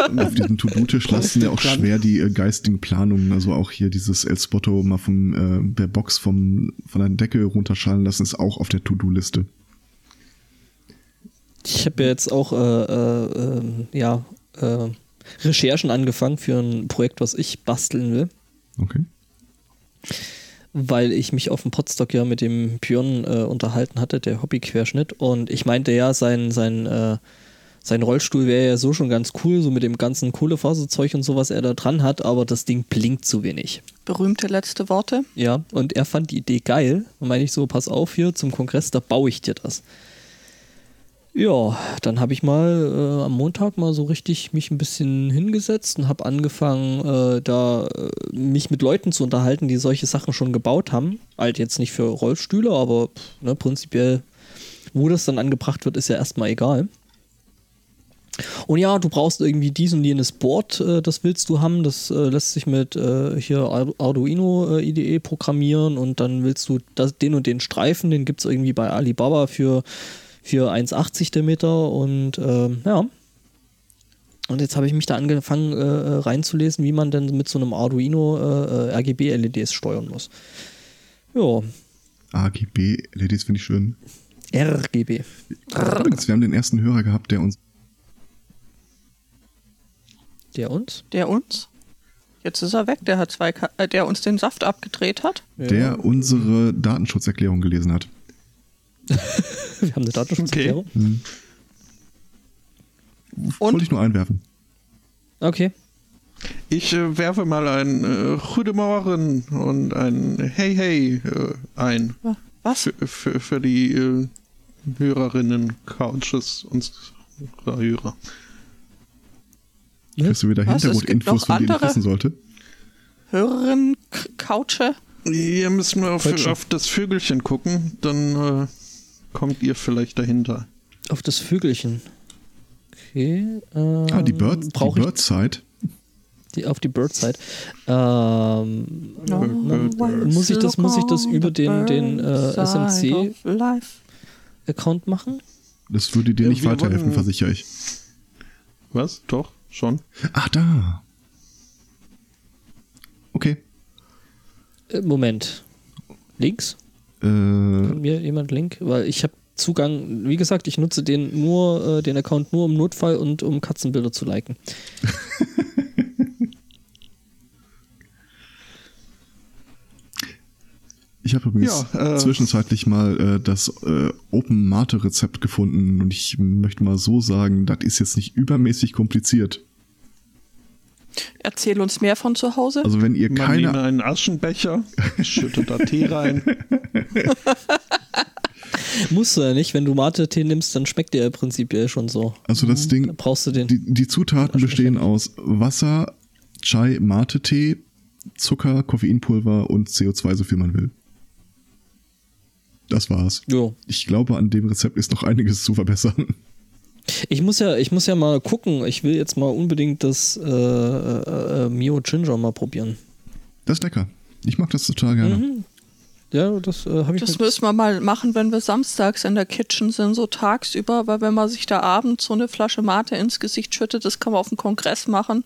Und [LAUGHS] auf diesem To-Do-Tisch lassen ja auch dran. schwer die äh, geistigen Planungen, also auch hier dieses El Spotto mal vom äh, der Box vom, von der Decke runterschallen lassen, ist auch auf der To-Do-Liste. Ich habe ja jetzt auch äh, äh, ja, äh, Recherchen angefangen für ein Projekt, was ich basteln will, Okay. Weil ich mich auf dem Podstock ja mit dem Björn äh, unterhalten hatte, der Hobbyquerschnitt. Und ich meinte ja, sein, sein, äh, sein Rollstuhl wäre ja so schon ganz cool, so mit dem ganzen Kohlefaserzeug und so, was er da dran hat, aber das Ding blinkt zu wenig. berühmte letzte Worte. Ja, und er fand die Idee geil. Und meine ich so, pass auf hier zum Kongress, da baue ich dir das. Ja, dann habe ich mal äh, am Montag mal so richtig mich ein bisschen hingesetzt und habe angefangen, äh, da äh, mich mit Leuten zu unterhalten, die solche Sachen schon gebaut haben. Halt jetzt nicht für Rollstühle, aber pff, ne, prinzipiell, wo das dann angebracht wird, ist ja erstmal egal. Und ja, du brauchst irgendwie dies und jenes Board, äh, das willst du haben. Das äh, lässt sich mit hier Ar- Arduino IDE programmieren und dann willst du das, den und den Streifen, den gibt es irgendwie bei Alibaba für, für 1,80 der Meter und ähm, ja. Und jetzt habe ich mich da angefangen äh, äh, reinzulesen, wie man denn mit so einem Arduino äh, äh, RGB-LEDs steuern muss. Ja, AGB, Ladies finde ich schön. RGB. Übrigens, wir haben den ersten Hörer gehabt, der uns Der uns? Der uns. Jetzt ist er weg, der hat zwei, Ka äh, der uns den Saft abgedreht hat. der unsere Datenschutzerklärung gelesen hat. [LAUGHS] Wir haben eine Datenschutzerklärung. Und? Wollte ich nur einwerfen. Okay. Ich äh, werfe mal ein äh, Guten Morgen und ein Hey Hey äh, ein. Was? Für, für, für die äh, Hörerinnen, Couches unserer Hörer. Kriegst du wieder Hintergrundinfos, von denen ich wissen sollte? Hörerin K Couche. Hier müssen wir auf, auf das Vögelchen gucken, dann äh, kommt ihr vielleicht dahinter. Auf das Vögelchen. Okay. Ähm, Ah, die Bird, die brauche ich Birdside. die, auf die Birdside. Ähm, No Muss ich das- muss ich das über den- den, äh, SMC? Account machen? Das würde dir Ja, nicht weiterhelfen, versichere ich. Was? Doch, schon. Ach, da. Okay. Äh, Moment. Links? Äh, Kann mir jemand Link? Weil ich habe Zugang, wie gesagt, ich nutze den nur, äh, den Account nur im Notfall und um Katzenbilder zu liken. [LAUGHS] Ich habe übrigens Ja, äh, zwischenzeitlich mal äh, das äh, Open Mate Rezept gefunden und ich möchte mal so sagen, das ist jetzt nicht übermäßig kompliziert. Erzähl uns mehr von zu Hause. Also wenn ihr Man keine nehme einen Aschenbecher, schüttet da Tee rein. [LAUGHS] Musst du ja nicht, wenn du Mate-Tee nimmst, dann schmeckt der ja prinzipiell schon so. Also das Dann Ding, brauchst du den. die, die Zutaten bestehen aus Wasser, Chai, Mate-Tee, Zucker, Koffeinpulver und CO2, so viel man will. Das war's. Jo. Ich glaube, an dem Rezept ist noch einiges zu verbessern. Ich muss ja, ich muss ja mal gucken. Ich will jetzt mal unbedingt das äh, äh, äh, Mio Ginger mal probieren. Das ist lecker. Ich mag das total gerne. Mhm. Ja, das äh, habe ich. Das müssen wir mal machen, wenn wir samstags in der Kitchen sind, so tagsüber, weil wenn man sich da abends so eine Flasche Mate ins Gesicht schüttet, das kann man auf dem Kongress machen.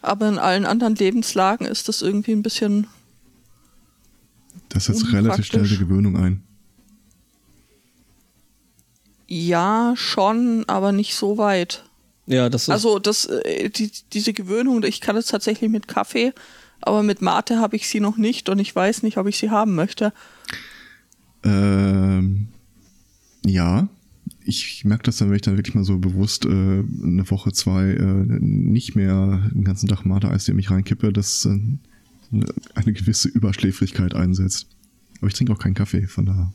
Aber in allen anderen Lebenslagen ist das irgendwie ein bisschen. Das setzt relativ schnell die Gewöhnung ein. Ja, schon, aber nicht so weit. ja, das ist. Also das, äh, die, diese Gewöhnung, ich kann es tatsächlich mit Kaffee, aber mit Mate habe ich sie noch nicht und ich weiß nicht, ob ich sie haben möchte. Ähm, ja, ich merke das dann, wenn ich dann wirklich mal so bewusst äh, eine Woche, zwei äh, nicht mehr den ganzen Tag Mate-Eis in mich reinkippe, dass äh, eine gewisse Überschläfrigkeit einsetzt. Aber ich trinke auch keinen Kaffee, von daher.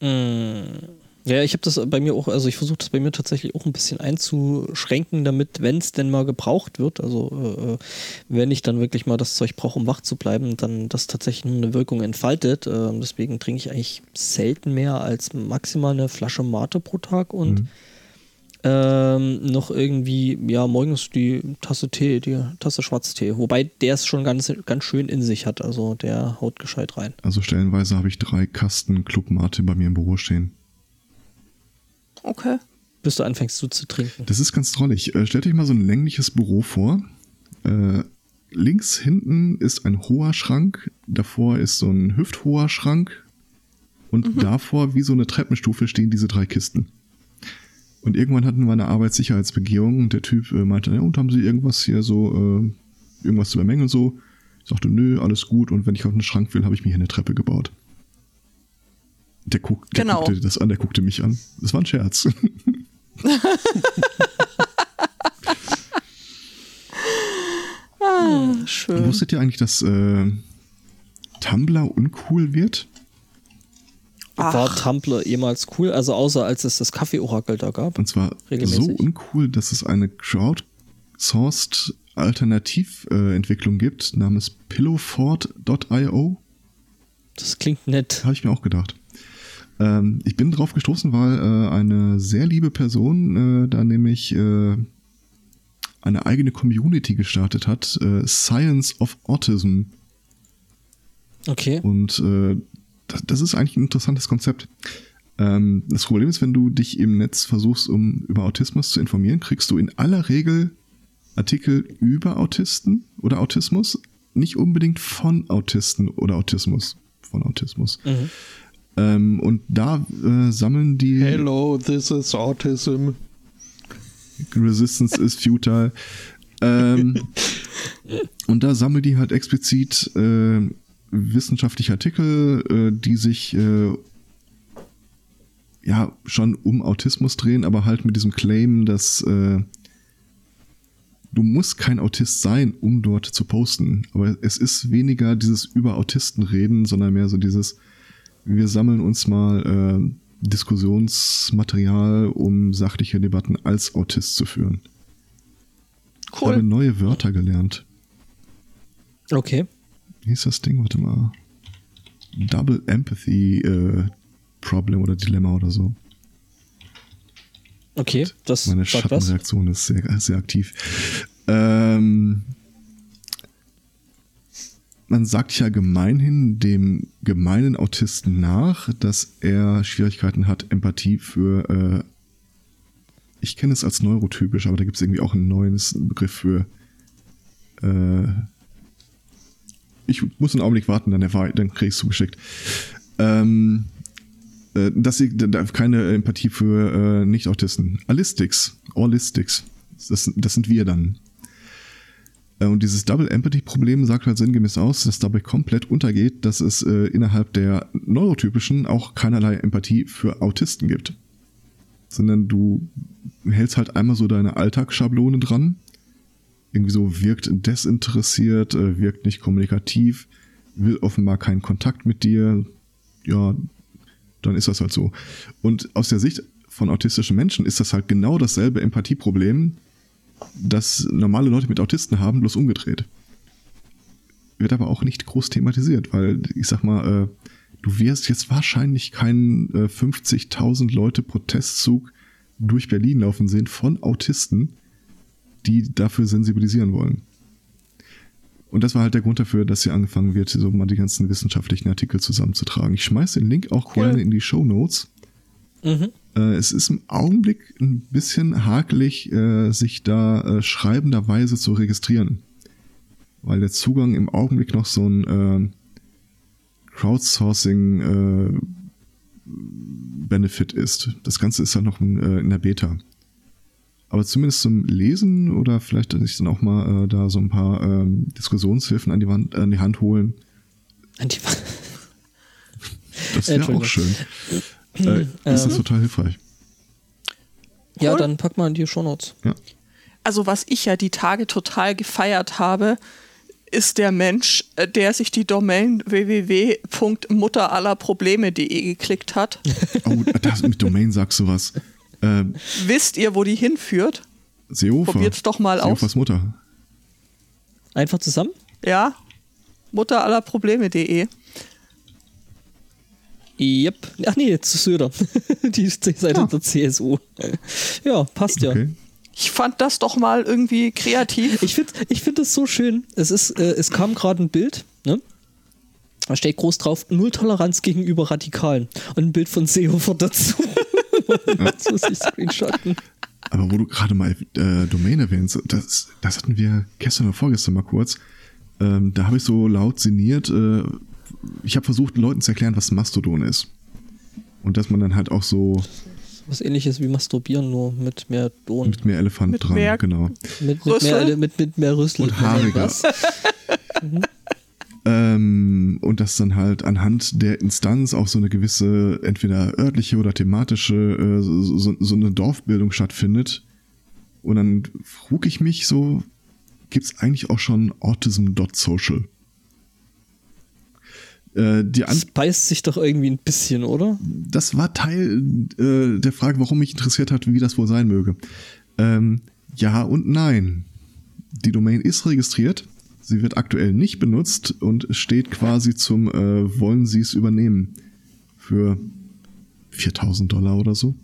Mm. Ja, ich habe das bei mir auch, also ich versuche das bei mir tatsächlich auch ein bisschen einzuschränken, damit, wenn es denn mal gebraucht wird, also äh, wenn ich dann wirklich mal das Zeug brauche, um wach zu bleiben, dann das tatsächlich nur eine Wirkung entfaltet. Äh, deswegen trinke ich eigentlich selten mehr als maximal eine Flasche Mate pro Tag und Mhm. ähm, noch irgendwie, ja, morgens die Tasse Tee, die Tasse Schwarztee, wobei der es schon ganz, ganz schön in sich hat, also der haut gescheit rein. Also stellenweise habe ich drei Kasten Club Mate bei mir im Büro stehen. Okay. Bis du anfängst so zu trinken. Das ist ganz drollig. Äh, stellt euch mal so ein längliches Büro vor. Äh, links hinten ist ein hoher Schrank, davor ist so ein hüfthoher Schrank und davor wie so eine Treppenstufe stehen diese drei Kisten. Und irgendwann hatten wir eine Arbeitssicherheitsbegehung und der Typ äh, meinte, ja, und haben Sie irgendwas hier so, äh, irgendwas zu bemängeln so? Ich sagte, nö, alles gut und wenn ich auf den Schrank will, habe ich mir hier eine Treppe gebaut. Der, guck, der Genau. guckte das an, der guckte mich an. Das war ein Scherz. [LAUGHS] Schön. Wusstet ihr eigentlich, dass äh, Tumblr uncool wird? War Ach. Tumblr jemals cool? Also außer als es das Kaffee-Orakel da gab. Und zwar Regelmäßig. so uncool, dass es eine crowdsourced Alternativentwicklung gibt namens pillowfort.io. Das klingt nett. Habe ich mir auch gedacht. Ähm, ich bin drauf gestoßen, weil äh, eine sehr liebe Person äh, da nämlich äh, eine eigene Community gestartet hat, äh, Science of Autism. Okay. Und äh, das, das ist eigentlich ein interessantes Konzept. Ähm, das Problem ist, wenn du dich im Netz versuchst, um über Autismus zu informieren, kriegst du in aller Regel Artikel über Autisten oder Autismus, nicht unbedingt von Autisten oder Autismus. Von Autismus. Mhm. Ähm, und da äh, sammeln die Hello, this is Autism. Resistance is futile. ähm, [LAUGHS] und da sammeln die halt explizit äh, wissenschaftliche Artikel, äh, die sich äh, ja schon um Autismus drehen, aber halt mit diesem Claim, dass äh, du musst kein Autist sein, um dort zu posten. Aber es ist weniger dieses über Autisten reden, sondern mehr so dieses, wir sammeln uns mal äh, Diskussionsmaterial, um sachliche Debatten als Autist zu führen. Ich habe Cool. neue Wörter gelernt. Okay. Wie hieß das Ding? Warte mal. Double Empathy äh, Problem oder Dilemma oder so. Okay. Das Meine. Schattenreaktion ist sehr, sehr aktiv. Ähm, man sagt ja gemeinhin dem gemeinen Autisten nach, dass er Schwierigkeiten hat, Empathie für, äh, ich kenne es als neurotypisch, aber da gibt es irgendwie auch einen neuen Begriff für, äh, ich muss einen Augenblick warten, dann, dann krieg ich es zugeschickt. Ähm, Äh, dass sie da- keine Empathie für äh, Nicht-Autisten. Allistics. Allistics. Das, das sind wir dann. Äh, Und dieses Double Empathy-Problem sagt halt sinngemäß aus, dass dabei komplett untergeht, dass es äh, innerhalb der Neurotypischen auch keinerlei Empathie für Autisten gibt. Sondern du hältst halt einmal so deine Alltagsschablone dran. Irgendwie so wirkt desinteressiert, äh, wirkt nicht kommunikativ, will offenbar keinen Kontakt mit dir. Ja, dann ist das halt so. Und aus der Sicht von autistischen Menschen ist das halt genau dasselbe Empathieproblem, das normale Leute mit Autisten haben, bloß umgedreht. Wird aber auch nicht groß thematisiert, weil ich sag mal, äh, du wirst jetzt wahrscheinlich keinen äh, 50.000 Leute Protestzug durch Berlin laufen sehen von Autisten, die dafür sensibilisieren wollen. Und das war halt der Grund dafür, dass hier angefangen wird, so mal die ganzen wissenschaftlichen Artikel zusammenzutragen. Ich schmeiße den Link auch Cool. gerne in die Show Notes. Mhm. Äh, es ist im Augenblick ein bisschen hakelig, äh, sich da äh, schreibenderweise zu registrieren. Weil der Zugang im Augenblick noch so ein äh, Crowdsourcing-Benefit ist. Das Ganze ist ja noch in, der Beta. Aber zumindest zum Lesen oder vielleicht sich dann auch mal da so ein paar ähm, Diskussionshilfen an die, Wand, an die Hand holen. An die Das wäre auch schön. Äh, ist das Ähm. total hilfreich. Ja, Cool. dann pack mal in die Shownotes. Ja. Also was ich ja die Tage total gefeiert habe, ist der Mensch, äh, der sich die Domain www.mutterallerprobleme.de geklickt hat. [LAUGHS] Oh, das mit Domain sagst du was. Äh, Wisst ihr, wo die hinführt? Seehofer. Probiert's doch mal aus. Seehofers Mutter. Einfach zusammen? Ja, mutterallerprobleme.de. Yep. Ach nee, zu Söder. [LAUGHS] die Seite Ah. der CSU. Ja, passt ja. Okay. Ich fand das doch mal irgendwie kreativ. Ich finde ich find das so schön. Es, ist, äh, es kam gerade ein Bild, ne? Da steht groß drauf, Null Toleranz gegenüber Radikalen. Und ein Bild von Seehofer dazu. das [LAUGHS] muss ich screenshotten. Aber wo du gerade mal äh, Domain erwähnst, das, das hatten wir gestern oder vorgestern mal kurz. Ähm, da habe ich so laut sinniert. Äh, ich habe versucht, Leuten zu erklären, was Mastodon ist. Und dass man dann halt auch so Was ähnliches wie Masturbieren, nur mit mehr Don. mit mehr Elefant Mit dran, mehr- genau. Mit, mit, mehr, Rüssel? mit, mit mehr Rüssel. Und haariger. Was? [LAUGHS] Ähm, und dass dann halt anhand der Instanz auch so eine gewisse, entweder örtliche oder thematische, äh, so, so, so eine Dorfbildung stattfindet. Und dann frug ich mich so, gibt's eigentlich auch schon Autism.social? Äh, die An Das beißt sich doch irgendwie ein bisschen, oder? das war Teil äh, der Frage, warum mich interessiert hat, wie das wohl sein möge. Ähm, ja und nein. Die Domain ist registriert, sie wird aktuell nicht benutzt und steht quasi zum äh, Wollen Sie es übernehmen für 4000 Dollar oder so.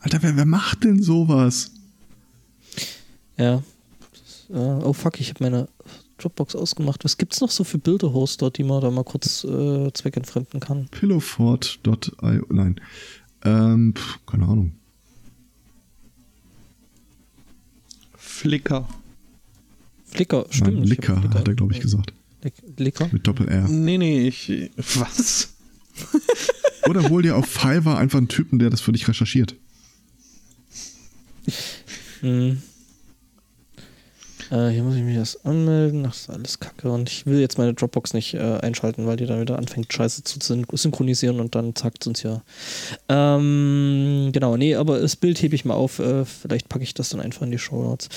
Alter, wer, wer macht denn sowas? Ja. Äh, oh fuck, ich habe meine Dropbox ausgemacht. Was gibt's noch so für Bilderhoster, die man da mal kurz äh, zweckentfremden kann? Pillowfort.io, nein. Ähm, pf, keine Ahnung. Flickr. Flickr, stimmt. Nein, ich Licker, hab hat er, glaube ich, gesagt. Lick- Licker? Mit Doppel-R. Nee, nee, ich. [LAUGHS] Was? Oder hol dir auf Fiverr einfach einen Typen, der das für dich recherchiert. Hm. Äh, hier muss ich mich erst anmelden. Ach, das ist alles kacke. Und ich will jetzt meine Dropbox nicht äh, einschalten, weil die dann wieder anfängt, Scheiße zu syn synchronisieren und dann zackt uns ja. Ähm, genau, nee, aber das Bild hebe ich mal auf. Äh, vielleicht packe ich das dann einfach in die Shownotes.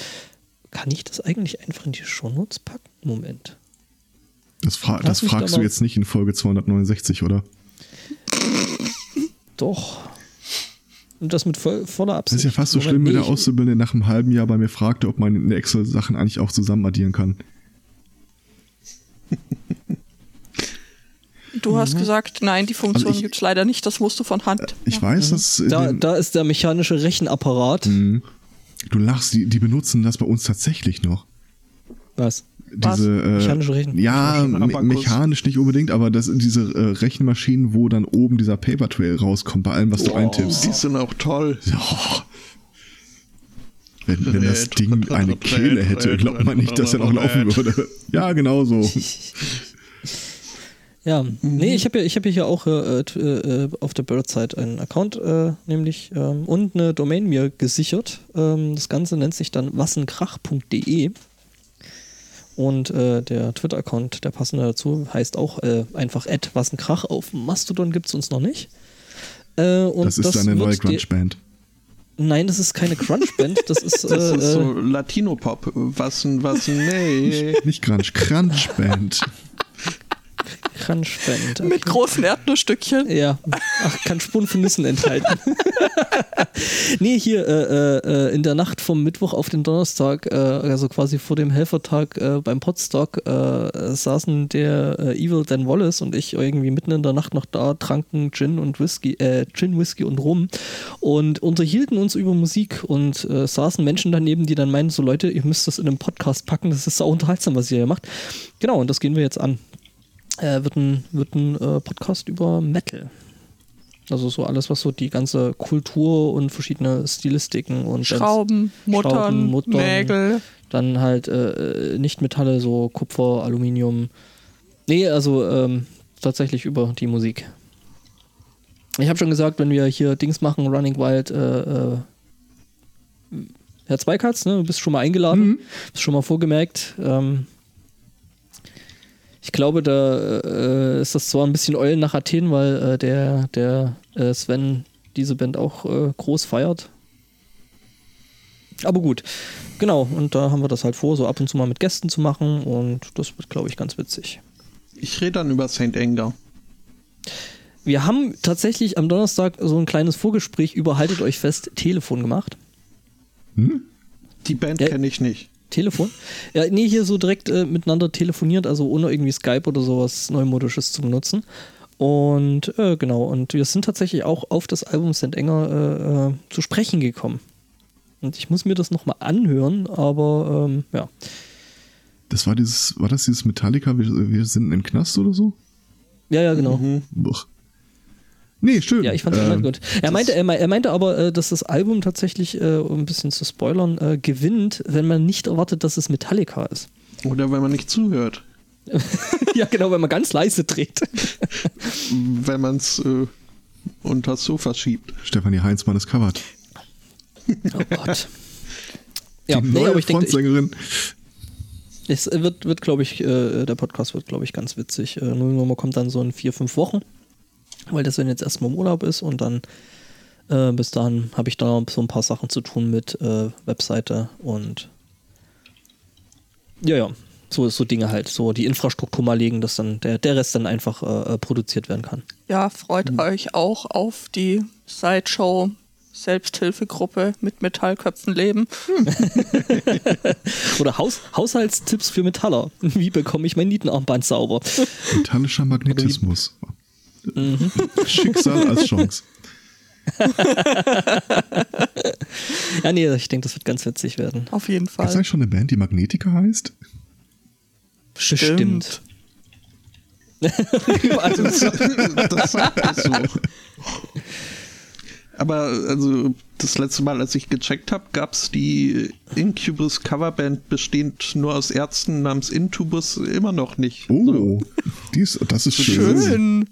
Kann ich das eigentlich einfach in die Shownotes packen? Moment. Das, fra das fragst da du jetzt nicht in Folge 269, oder? Doch. Und das mit voll, voller Das Absicht. ist ja fast so Moment, schlimm, wenn der Auszubildende nach einem halben Jahr bei mir fragte, ob man in der Excel-Sachen eigentlich auch zusammen addieren kann. Du hast gesagt, nein, die Funktion Also ich- gibt's leider nicht, das musst du von Hand. Ich Ja. weiß, dass in Da, da ist der mechanische Rechenapparat. Mhm. du lachst, die, die benutzen das bei uns tatsächlich noch. Was? Was? Diese, äh, Mechanische Rechen- Ja, me mechanisch nicht unbedingt, aber das sind diese äh, Rechenmaschinen, wo dann oben dieser Paper Trail rauskommt bei allem, was du Oh. eintippst. Die sind auch toll. Ja. Wenn, wenn das Äh, Ding eine Kehle hätte, glaubt man nicht, dass er noch laufen würde. Ja, genau so. [LAUGHS] Ja, nee, ich habe ja, ich hab ja hier auch äh, t- äh, auf der Birdside einen Account, äh, nämlich ähm, und eine Domain mir gesichert. Ähm, das Ganze nennt sich dann wassenkrach.de. Und äh, der Twitter-Account, der passende dazu, heißt auch äh, einfach wassenkrach. Auf Mastodon gibt es uns noch nicht. Äh, und das ist eine neue Grunge-Band. Nein, das ist keine Crunch-Band, das [LAUGHS] ist, Das äh, ist so äh, Latino-Pop. Was ein, was ein, nee. Nicht Grunge, Crunch-Band. Crunch-Band. Mit großen Erdnussstückchen. Ja, ach, kann Spuren von Nüssen enthalten. [LAUGHS] [LAUGHS] nee, hier äh, äh, in der Nacht vom Mittwoch auf den Donnerstag, äh, also quasi vor dem Helfertag äh, beim Podstock, äh, saßen der äh, Evil Dan Wallace und ich irgendwie mitten in der Nacht noch da, tranken Gin und Whisky, äh, Gin, Whisky und Rum und unterhielten uns über Musik und saßen Menschen daneben, die dann meinten, so Leute, ihr müsst das in einem Podcast packen, das ist so unterhaltsam, was ihr hier macht. Genau, und das gehen wir jetzt an wird ein, wird ein Podcast über Metal. Also so alles, was so die ganze Kultur und verschiedene Stilistiken und Schrauben, Muttern, Schrauben, Muttern. Nägel. dann halt äh, Nicht-Metalle, so Kupfer, Aluminium. Nee, also ähm, tatsächlich über die Musik. Ich habe schon gesagt, wenn wir hier Dings machen, Running Wild, äh, äh, Herr Zweikatz, ne, du bist schon mal eingeladen, bist schon mal vorgemerkt. Ähm, ich glaube, da äh, ist das zwar ein bisschen Eulen nach Athen, weil äh, der, der äh, Sven diese Band auch äh, groß feiert. Aber gut, genau, und da haben wir das halt vor, so ab und zu mal mit Gästen zu machen und das wird, glaube ich, ganz witzig. Ich rede dann über St. Anger. Wir haben tatsächlich am Donnerstag so ein kleines Vorgespräch über Haltet euch fest Telefon gemacht. Die Band kenne ich nicht. Telefon? Ja, nee, hier so direkt äh, miteinander telefoniert, also ohne irgendwie Skype oder sowas Neumodisches zu benutzen. Und äh, genau, und wir sind tatsächlich auch auf das Album St. Enger äh, äh, zu sprechen gekommen. Und ich muss mir das nochmal anhören, aber ähm, ja. Das war dieses, war das dieses Metallica, wir, wir sind im Knast oder so? Ja, ja, genau. Boah. Nee, schön. Ja, ich fand es Ähm, gut. Er meinte, er, mei- er meinte aber, äh, dass das Album tatsächlich, äh, um ein bisschen zu spoilern, äh, gewinnt, wenn man nicht erwartet, dass es Metallica ist. Oder wenn man nicht zuhört. [LAUGHS] ja, genau, wenn man ganz leise dreht. [LAUGHS] Wenn man es äh, unters Sofa schiebt. Stefanie Heinzmann ist covered. Oh Gott. Ja, Die nee, neue aber ich denke, ich, Frontsängerin. es wird, wird glaube ich, äh, der Podcast wird, glaube ich, ganz witzig. Äh, Nullnummer kommt dann so in vier, fünf Wochen, weil das dann jetzt erstmal im Urlaub ist und dann äh, bis dahin habe ich da noch so ein paar Sachen zu tun mit äh, Webseite und ja, ja, so, so Dinge halt, so die Infrastruktur mal legen, dass dann der, der Rest dann einfach äh, äh, produziert werden kann. Ja, freut euch auch auf die Sideshow Selbsthilfegruppe mit Metallköpfen leben. [LAUGHS] Oder Haus, Haushaltstipps für Metaller. Wie bekomme ich mein Nietenarmband sauber? Metallischer Magnetismus. Mhm. Schicksal als Chance. [LAUGHS] Ja, nee, ich denke, das wird ganz witzig werden. Auf jeden Ist Fall. eigentlich schon eine Band, die Magnetica heißt? Bestimmt. [LAUGHS] [LAUGHS] Also, das sagt so. Aber also das letzte Mal, als ich gecheckt habe, gab es die Incubus Coverband bestehend nur aus Ärzten namens Intubus immer noch nicht. Oh, dies, das ist schön. Schön.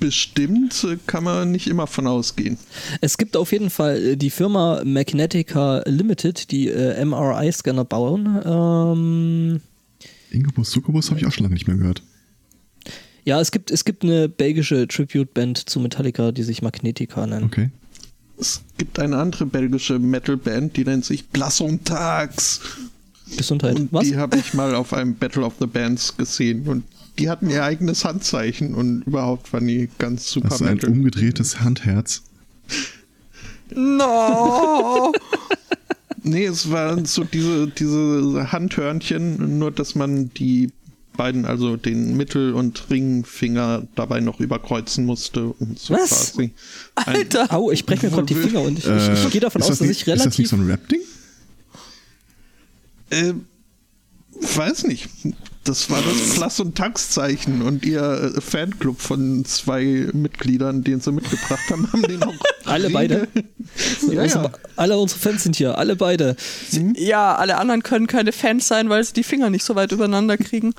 Bestimmt äh, kann man nicht immer von ausgehen. Es gibt auf jeden Fall äh, die Firma Magnetica Limited, die äh, MRI-Scanner bauen. Ähm, Incubus, Succubus habe ich auch schon lange nicht mehr gehört. ja, es gibt, es gibt eine belgische Tribute-Band zu Metallica, die sich Magnetica nennt. Okay. Es gibt eine andere belgische Metalband, die nennt sich Blasontags. Gesundheit. Und Was? die habe ich mal auf einem Battle of the Bands gesehen. Und die hatten ihr eigenes Handzeichen und überhaupt waren die ganz super Das ist ein Metal. umgedrehtes Handherz. No. [LAUGHS] Nee, es waren so diese, diese Handhörnchen, nur dass man die beiden, also den Mittel- und Ringfinger dabei noch überkreuzen musste und so Was? quasi. Alter. Au, ich breche mir gerade die Finger und ich, ich, Äh, ich gehe davon aus, das dass nicht, ich Ist das nicht relativ. so ein Rap-Ding? äh, weiß nicht. Das war das Plus- und Tax-Zeichen und ihr äh, Fanclub von zwei Mitgliedern, den sie mitgebracht haben, haben den auch [LAUGHS] Alle beide? [LAUGHS] Ja, ja. Alle unsere Fans sind hier, alle beide. Ja, alle anderen können keine Fans sein, weil sie die Finger nicht so weit übereinander kriegen.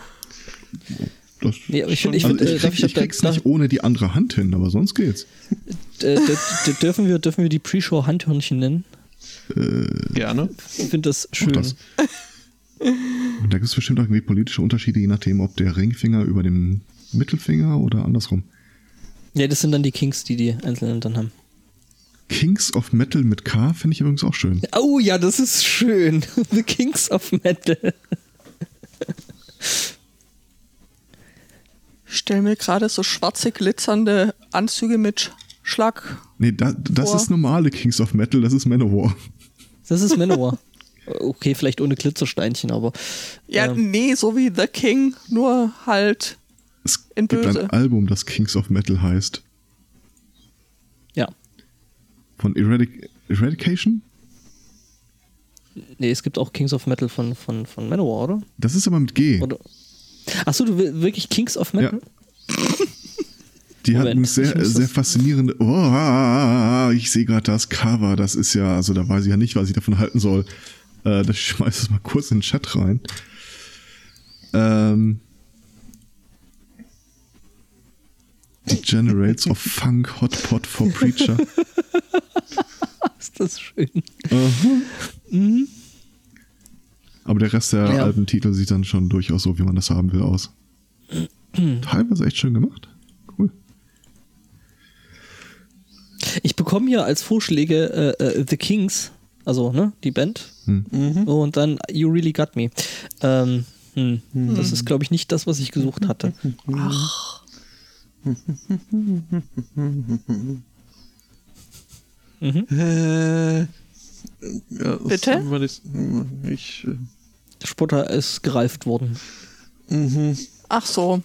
Das Nee, ich schon- find- ich also find, äh, ich, darf krieg, ich- ich krieg's darf- nicht ohne die andere Hand hin, aber sonst geht's. Äh, dürfen, wir, dürfen wir die Pre-Show Handhörnchen nennen? Gerne. Ich finde das schön. das. [LAUGHS] Und da gibt es bestimmt auch irgendwie politische Unterschiede, je nachdem, ob der Ringfinger über dem Mittelfinger oder andersrum. Ja, das sind dann die Kings, die die Einzelnen dann haben. Kings of Metal mit K finde ich übrigens auch schön. Oh ja, das ist schön. [LAUGHS] The Kings of Metal. Ich stelle mir gerade so schwarze, glitzernde Anzüge mit Schlag. Nee, da, das ist normale Kings of Metal, das ist Manowar. Das ist Manowar. [LAUGHS] Okay, vielleicht ohne Glitzersteinchen, aber Ja, Ähm. nee, so wie The King, nur halt. Es In gibt Böse. ein Album, das Kings of Metal heißt. ja. Von Eradic Eradication? Nee, es gibt auch Kings of Metal von, von, von Manowar, oder? Das ist aber mit G. oder? Achso, du will wirklich Kings of Metal? Die hat Moment, ich sehr, sehr faszinierende. Oh, ich sehe gerade das Cover. Das ist ja, also da weiß ich ja nicht, was ich davon halten soll. Äh, das schmeiß es mal kurz in den Chat rein. Ähm, Generates of Funk Hotpot for Preacher. [LAUGHS] Ist das schön. Aha. Aber der Rest der Ja. Albentitel sieht dann schon durchaus so, wie man das haben will, aus. [CLEARS THROAT] Teilweise echt schön gemacht. Cool. Ich bekomme hier als Vorschläge äh, äh, The Kings, also ne, die Band. Hm. Und dann You Really Got Me. Ähm, hm. Das ist, glaube ich, nicht das, was ich gesucht hatte. Äh, ja, Bitte? das- Ich, äh, Der Spotter ist gereift worden. Ach so.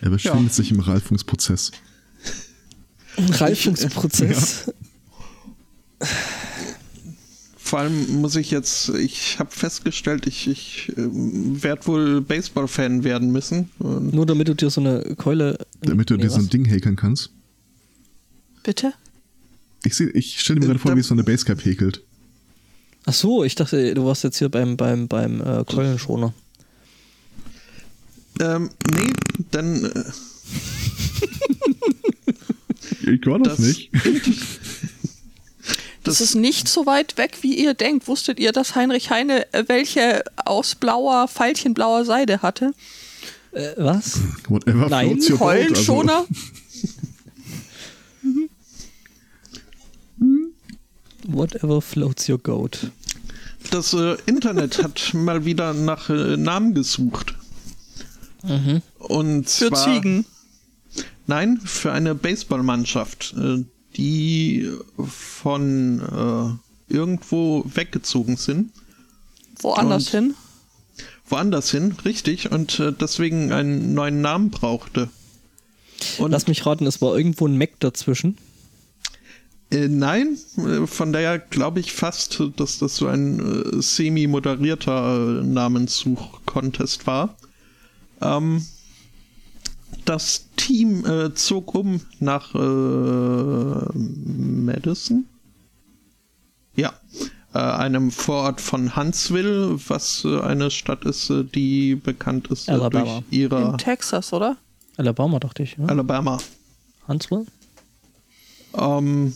Er befindet sich im Reifungsprozess. Reifungsprozess. Vor allem muss ich jetzt, ich habe festgestellt, ich, ich ähm, werde wohl Baseball-Fan werden müssen. Und Nur damit du dir so eine Keule. Damit du Nee, dir so ein was? Ding häkeln kannst. Bitte? Ich, seh, ich stelle mir gerade vor, wie es so eine Basecap häkelt. Ach so, ich dachte, du warst jetzt hier beim, beim, beim äh, Keulenschoner. ähm, nee, dann äh, [LAUGHS] Ich war das, Das- nicht. Das ist nicht so weit weg, wie ihr denkt. Wusstet ihr, dass Heinrich Heine äh, welche aus blauer, veilchenblauer Seide hatte? Äh, was? Whatever Nein, floats your boat. Also, Keulenschoner? [LAUGHS] Whatever floats your goat. das äh, Internet hat [LAUGHS] mal wieder nach äh, Namen gesucht. Und Für zwar, Ziegen. Nein, für eine Baseballmannschaft, äh, die von äh, irgendwo weggezogen sind. Woanders Und- hin. Woanders hin, richtig, und äh, deswegen einen neuen Namen brauchte. Und Lass mich raten, es war irgendwo ein Mac dazwischen. Äh, nein, äh, von daher glaube ich fast, dass das so ein äh, semi-moderierter äh, Namenssuch-Contest war. Ähm, das Team äh, zog um nach äh, Madison. Ja, äh, einem Vorort von Huntsville, was äh, eine Stadt ist, äh, die bekannt ist äh, Alabama. durch ihre In Texas, oder? Alabama, dachte ich. Ja? Alabama. Huntsville? ähm, hm,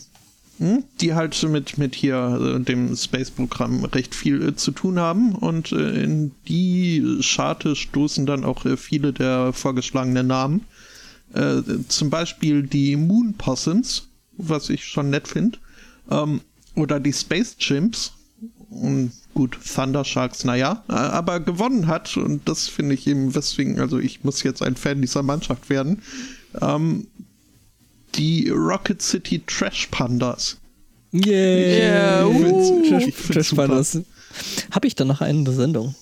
die halt mit, mit hier äh, dem Space-Programm recht viel äh, zu tun haben und äh, in die Scharte stoßen dann auch viele der vorgeschlagenen Namen. Zum Beispiel die Moon Possums, was ich schon nett finde, ähm, oder die Space Chimps. Und gut, Thunder Sharks, naja, aber gewonnen hat, und das finde ich eben, weswegen, also ich muss jetzt ein Fan dieser Mannschaft werden, ähm, die Rocket City Trash Pandas. Yeah. Yeah, uh. Trash, Trash. Pandas. Habe ich dann noch einen in der Sendung?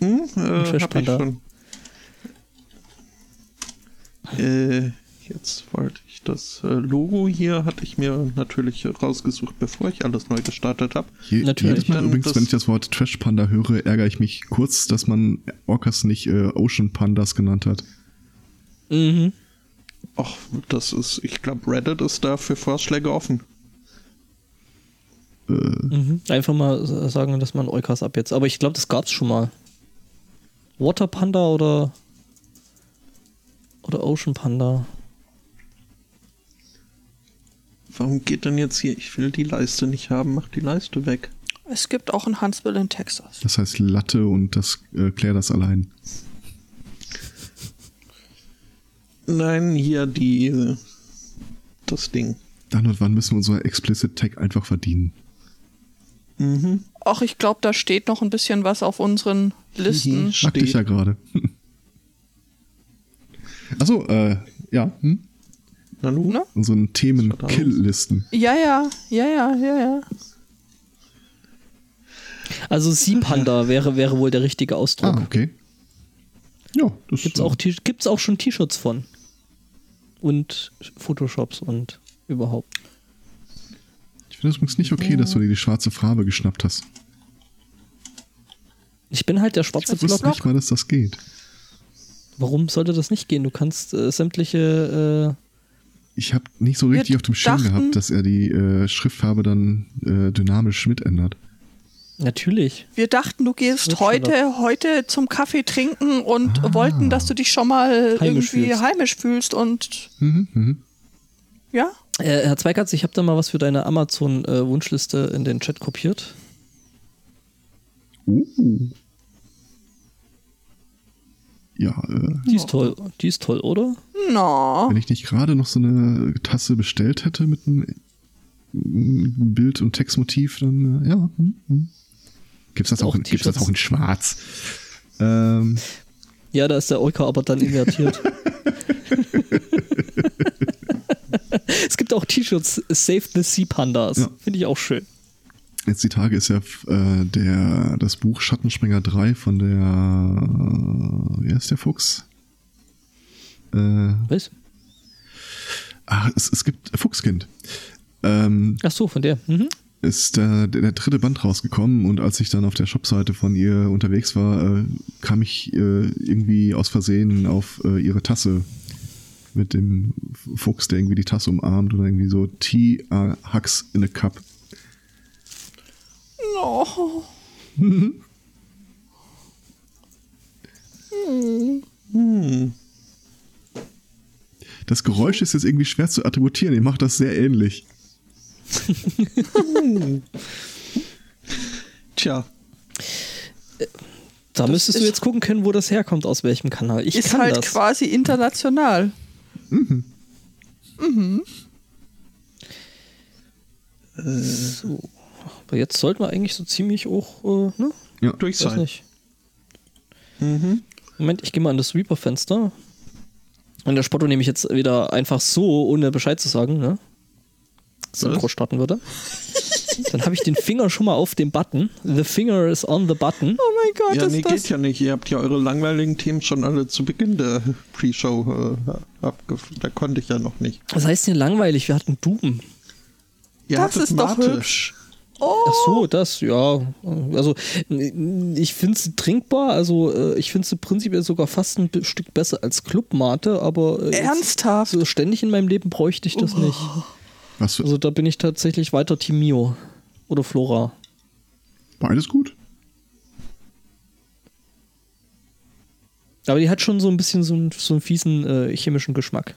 Hm, äh, Trash hab ich Panda. schon. Äh, jetzt wollte ich das äh, Logo hier, hatte ich mir natürlich rausgesucht, bevor ich alles neu gestartet habe. Natürlich. Jedes Mal übrigens, wenn ich das Wort Trash Panda höre, ärgere ich mich kurz, dass man Orcas nicht äh, Ocean Pandas genannt hat. Mhm. Ach, das ist, ich glaube, Reddit ist da für Vorschläge offen. Äh, Mhm. Einfach mal sagen, dass man Eukas ab jetzt. Aber ich glaube, das gab's schon mal. Water Panda oder Oder Ocean Panda. Warum geht denn jetzt hier? Ich will die Leiste nicht haben. Mach die Leiste weg. Es gibt auch ein Huntsville in Texas. Das heißt Latte und das äh, klär das allein. Nein, hier die. äh, Das Ding. Dann und wann müssen wir unser Explicit Tag einfach verdienen. Mhm. Ach, ich glaube, da steht noch ein bisschen was auf unseren Listen. Mhm. Sagte ich ja gerade. [LAUGHS] Achso, äh, ja, hm? Nanu? Ne? unseren Themen-Kill-Listen. Ja, ja, ja, ja, ja, ja. Also Sea Panda wäre, wäre wohl der richtige Ah, Ausdruck. okay. Ja, das Gibt's auch, T- gibt's auch schon T-Shirts von. Und Photoshops und überhaupt. Ich finde es übrigens nicht okay, dass du dir die schwarze Farbe geschnappt hast. Ich bin halt der schwarze Ich wusste Block. nicht mal, dass das geht. Warum sollte das nicht gehen? Du kannst äh, sämtliche. Ich habe nicht so richtig auf dem Schirm dachten- gehabt, dass er die äh, Schriftfarbe dann äh, dynamisch mitändert. Natürlich. Wir dachten, du gehst heute, heute zum Kaffee trinken und wollten, dass du dich schon mal Heimisch irgendwie fühlst. heimisch fühlst und Mhm, mhm. ja. Äh, Herr Zweikatz, ich habe da mal was für deine Amazon-Wunschliste in den Chat kopiert. Uh. Ja, äh, Die ist toll. Die ist toll, oder? No. wenn ich nicht gerade noch so eine Tasse bestellt hätte mit einem Bild- und Textmotiv, dann äh, ja. Hm, hm. Gibt's das, Auch auch gibt's das auch in Schwarz? Ähm, Ja, da ist der Olka aber dann invertiert. [LAUGHS] es gibt auch T-Shirts Save the Sea Pandas. Ja. Finde ich auch schön. Jetzt die Tage ist ja äh, der, das Buch Schattenspringer 3 von der, äh, wie heißt der Fuchs? Äh, Was? ach, es, es gibt Fuchskind. Ähm, Ach so, von der. Mhm. Ist der, der, der dritte Band rausgekommen und als ich dann auf der Shopseite von ihr unterwegs war, äh, kam ich äh, irgendwie aus Versehen auf äh, ihre Tasse mit dem Fuchs, der irgendwie die Tasse umarmt oder irgendwie so Tea uh, Hugs in a Cup. No. Hm. [LAUGHS] Das Geräusch ist jetzt irgendwie schwer zu attributieren. Ihr macht das sehr ähnlich. [LAUGHS] Tja, Da müsstest du jetzt gucken können, wo das herkommt, aus welchem Kanal. Ich ist kann halt das. quasi international. So. Aber jetzt sollten wir eigentlich so ziemlich auch, äh, ne? Ja. durch sein. nicht. Mhm. Moment, ich gehe mal an das Reaper-Fenster. Und der Spotto nehme ich jetzt wieder einfach so, ohne Bescheid zu sagen, ne? Synchro starten würde. Dann habe ich den Finger schon mal auf dem Button. The finger is on the button. Oh mein Gott, Ja, ist nee, das. geht ja nicht. Ihr habt ja eure langweiligen Themen schon alle zu Beginn der Pre-Show äh, abgef... Da konnte ich ja noch nicht. Was heißt denn langweilig? Wir hatten Doom. Ihr Das ist doch hübsch. Oh, Ach so, das, ja. Also, ich finde sie trinkbar. Also, äh, ich finde sie prinzipiell sogar fast ein Stück besser als Clubmate, aber äh, jetzt ernsthaft. so ständig in meinem Leben bräuchte ich das nicht. Was Also, da bin ich tatsächlich weiter Team Mio oder Flora. beides gut? Aber die hat schon so ein bisschen so einen, so einen fiesen äh, chemischen Geschmack.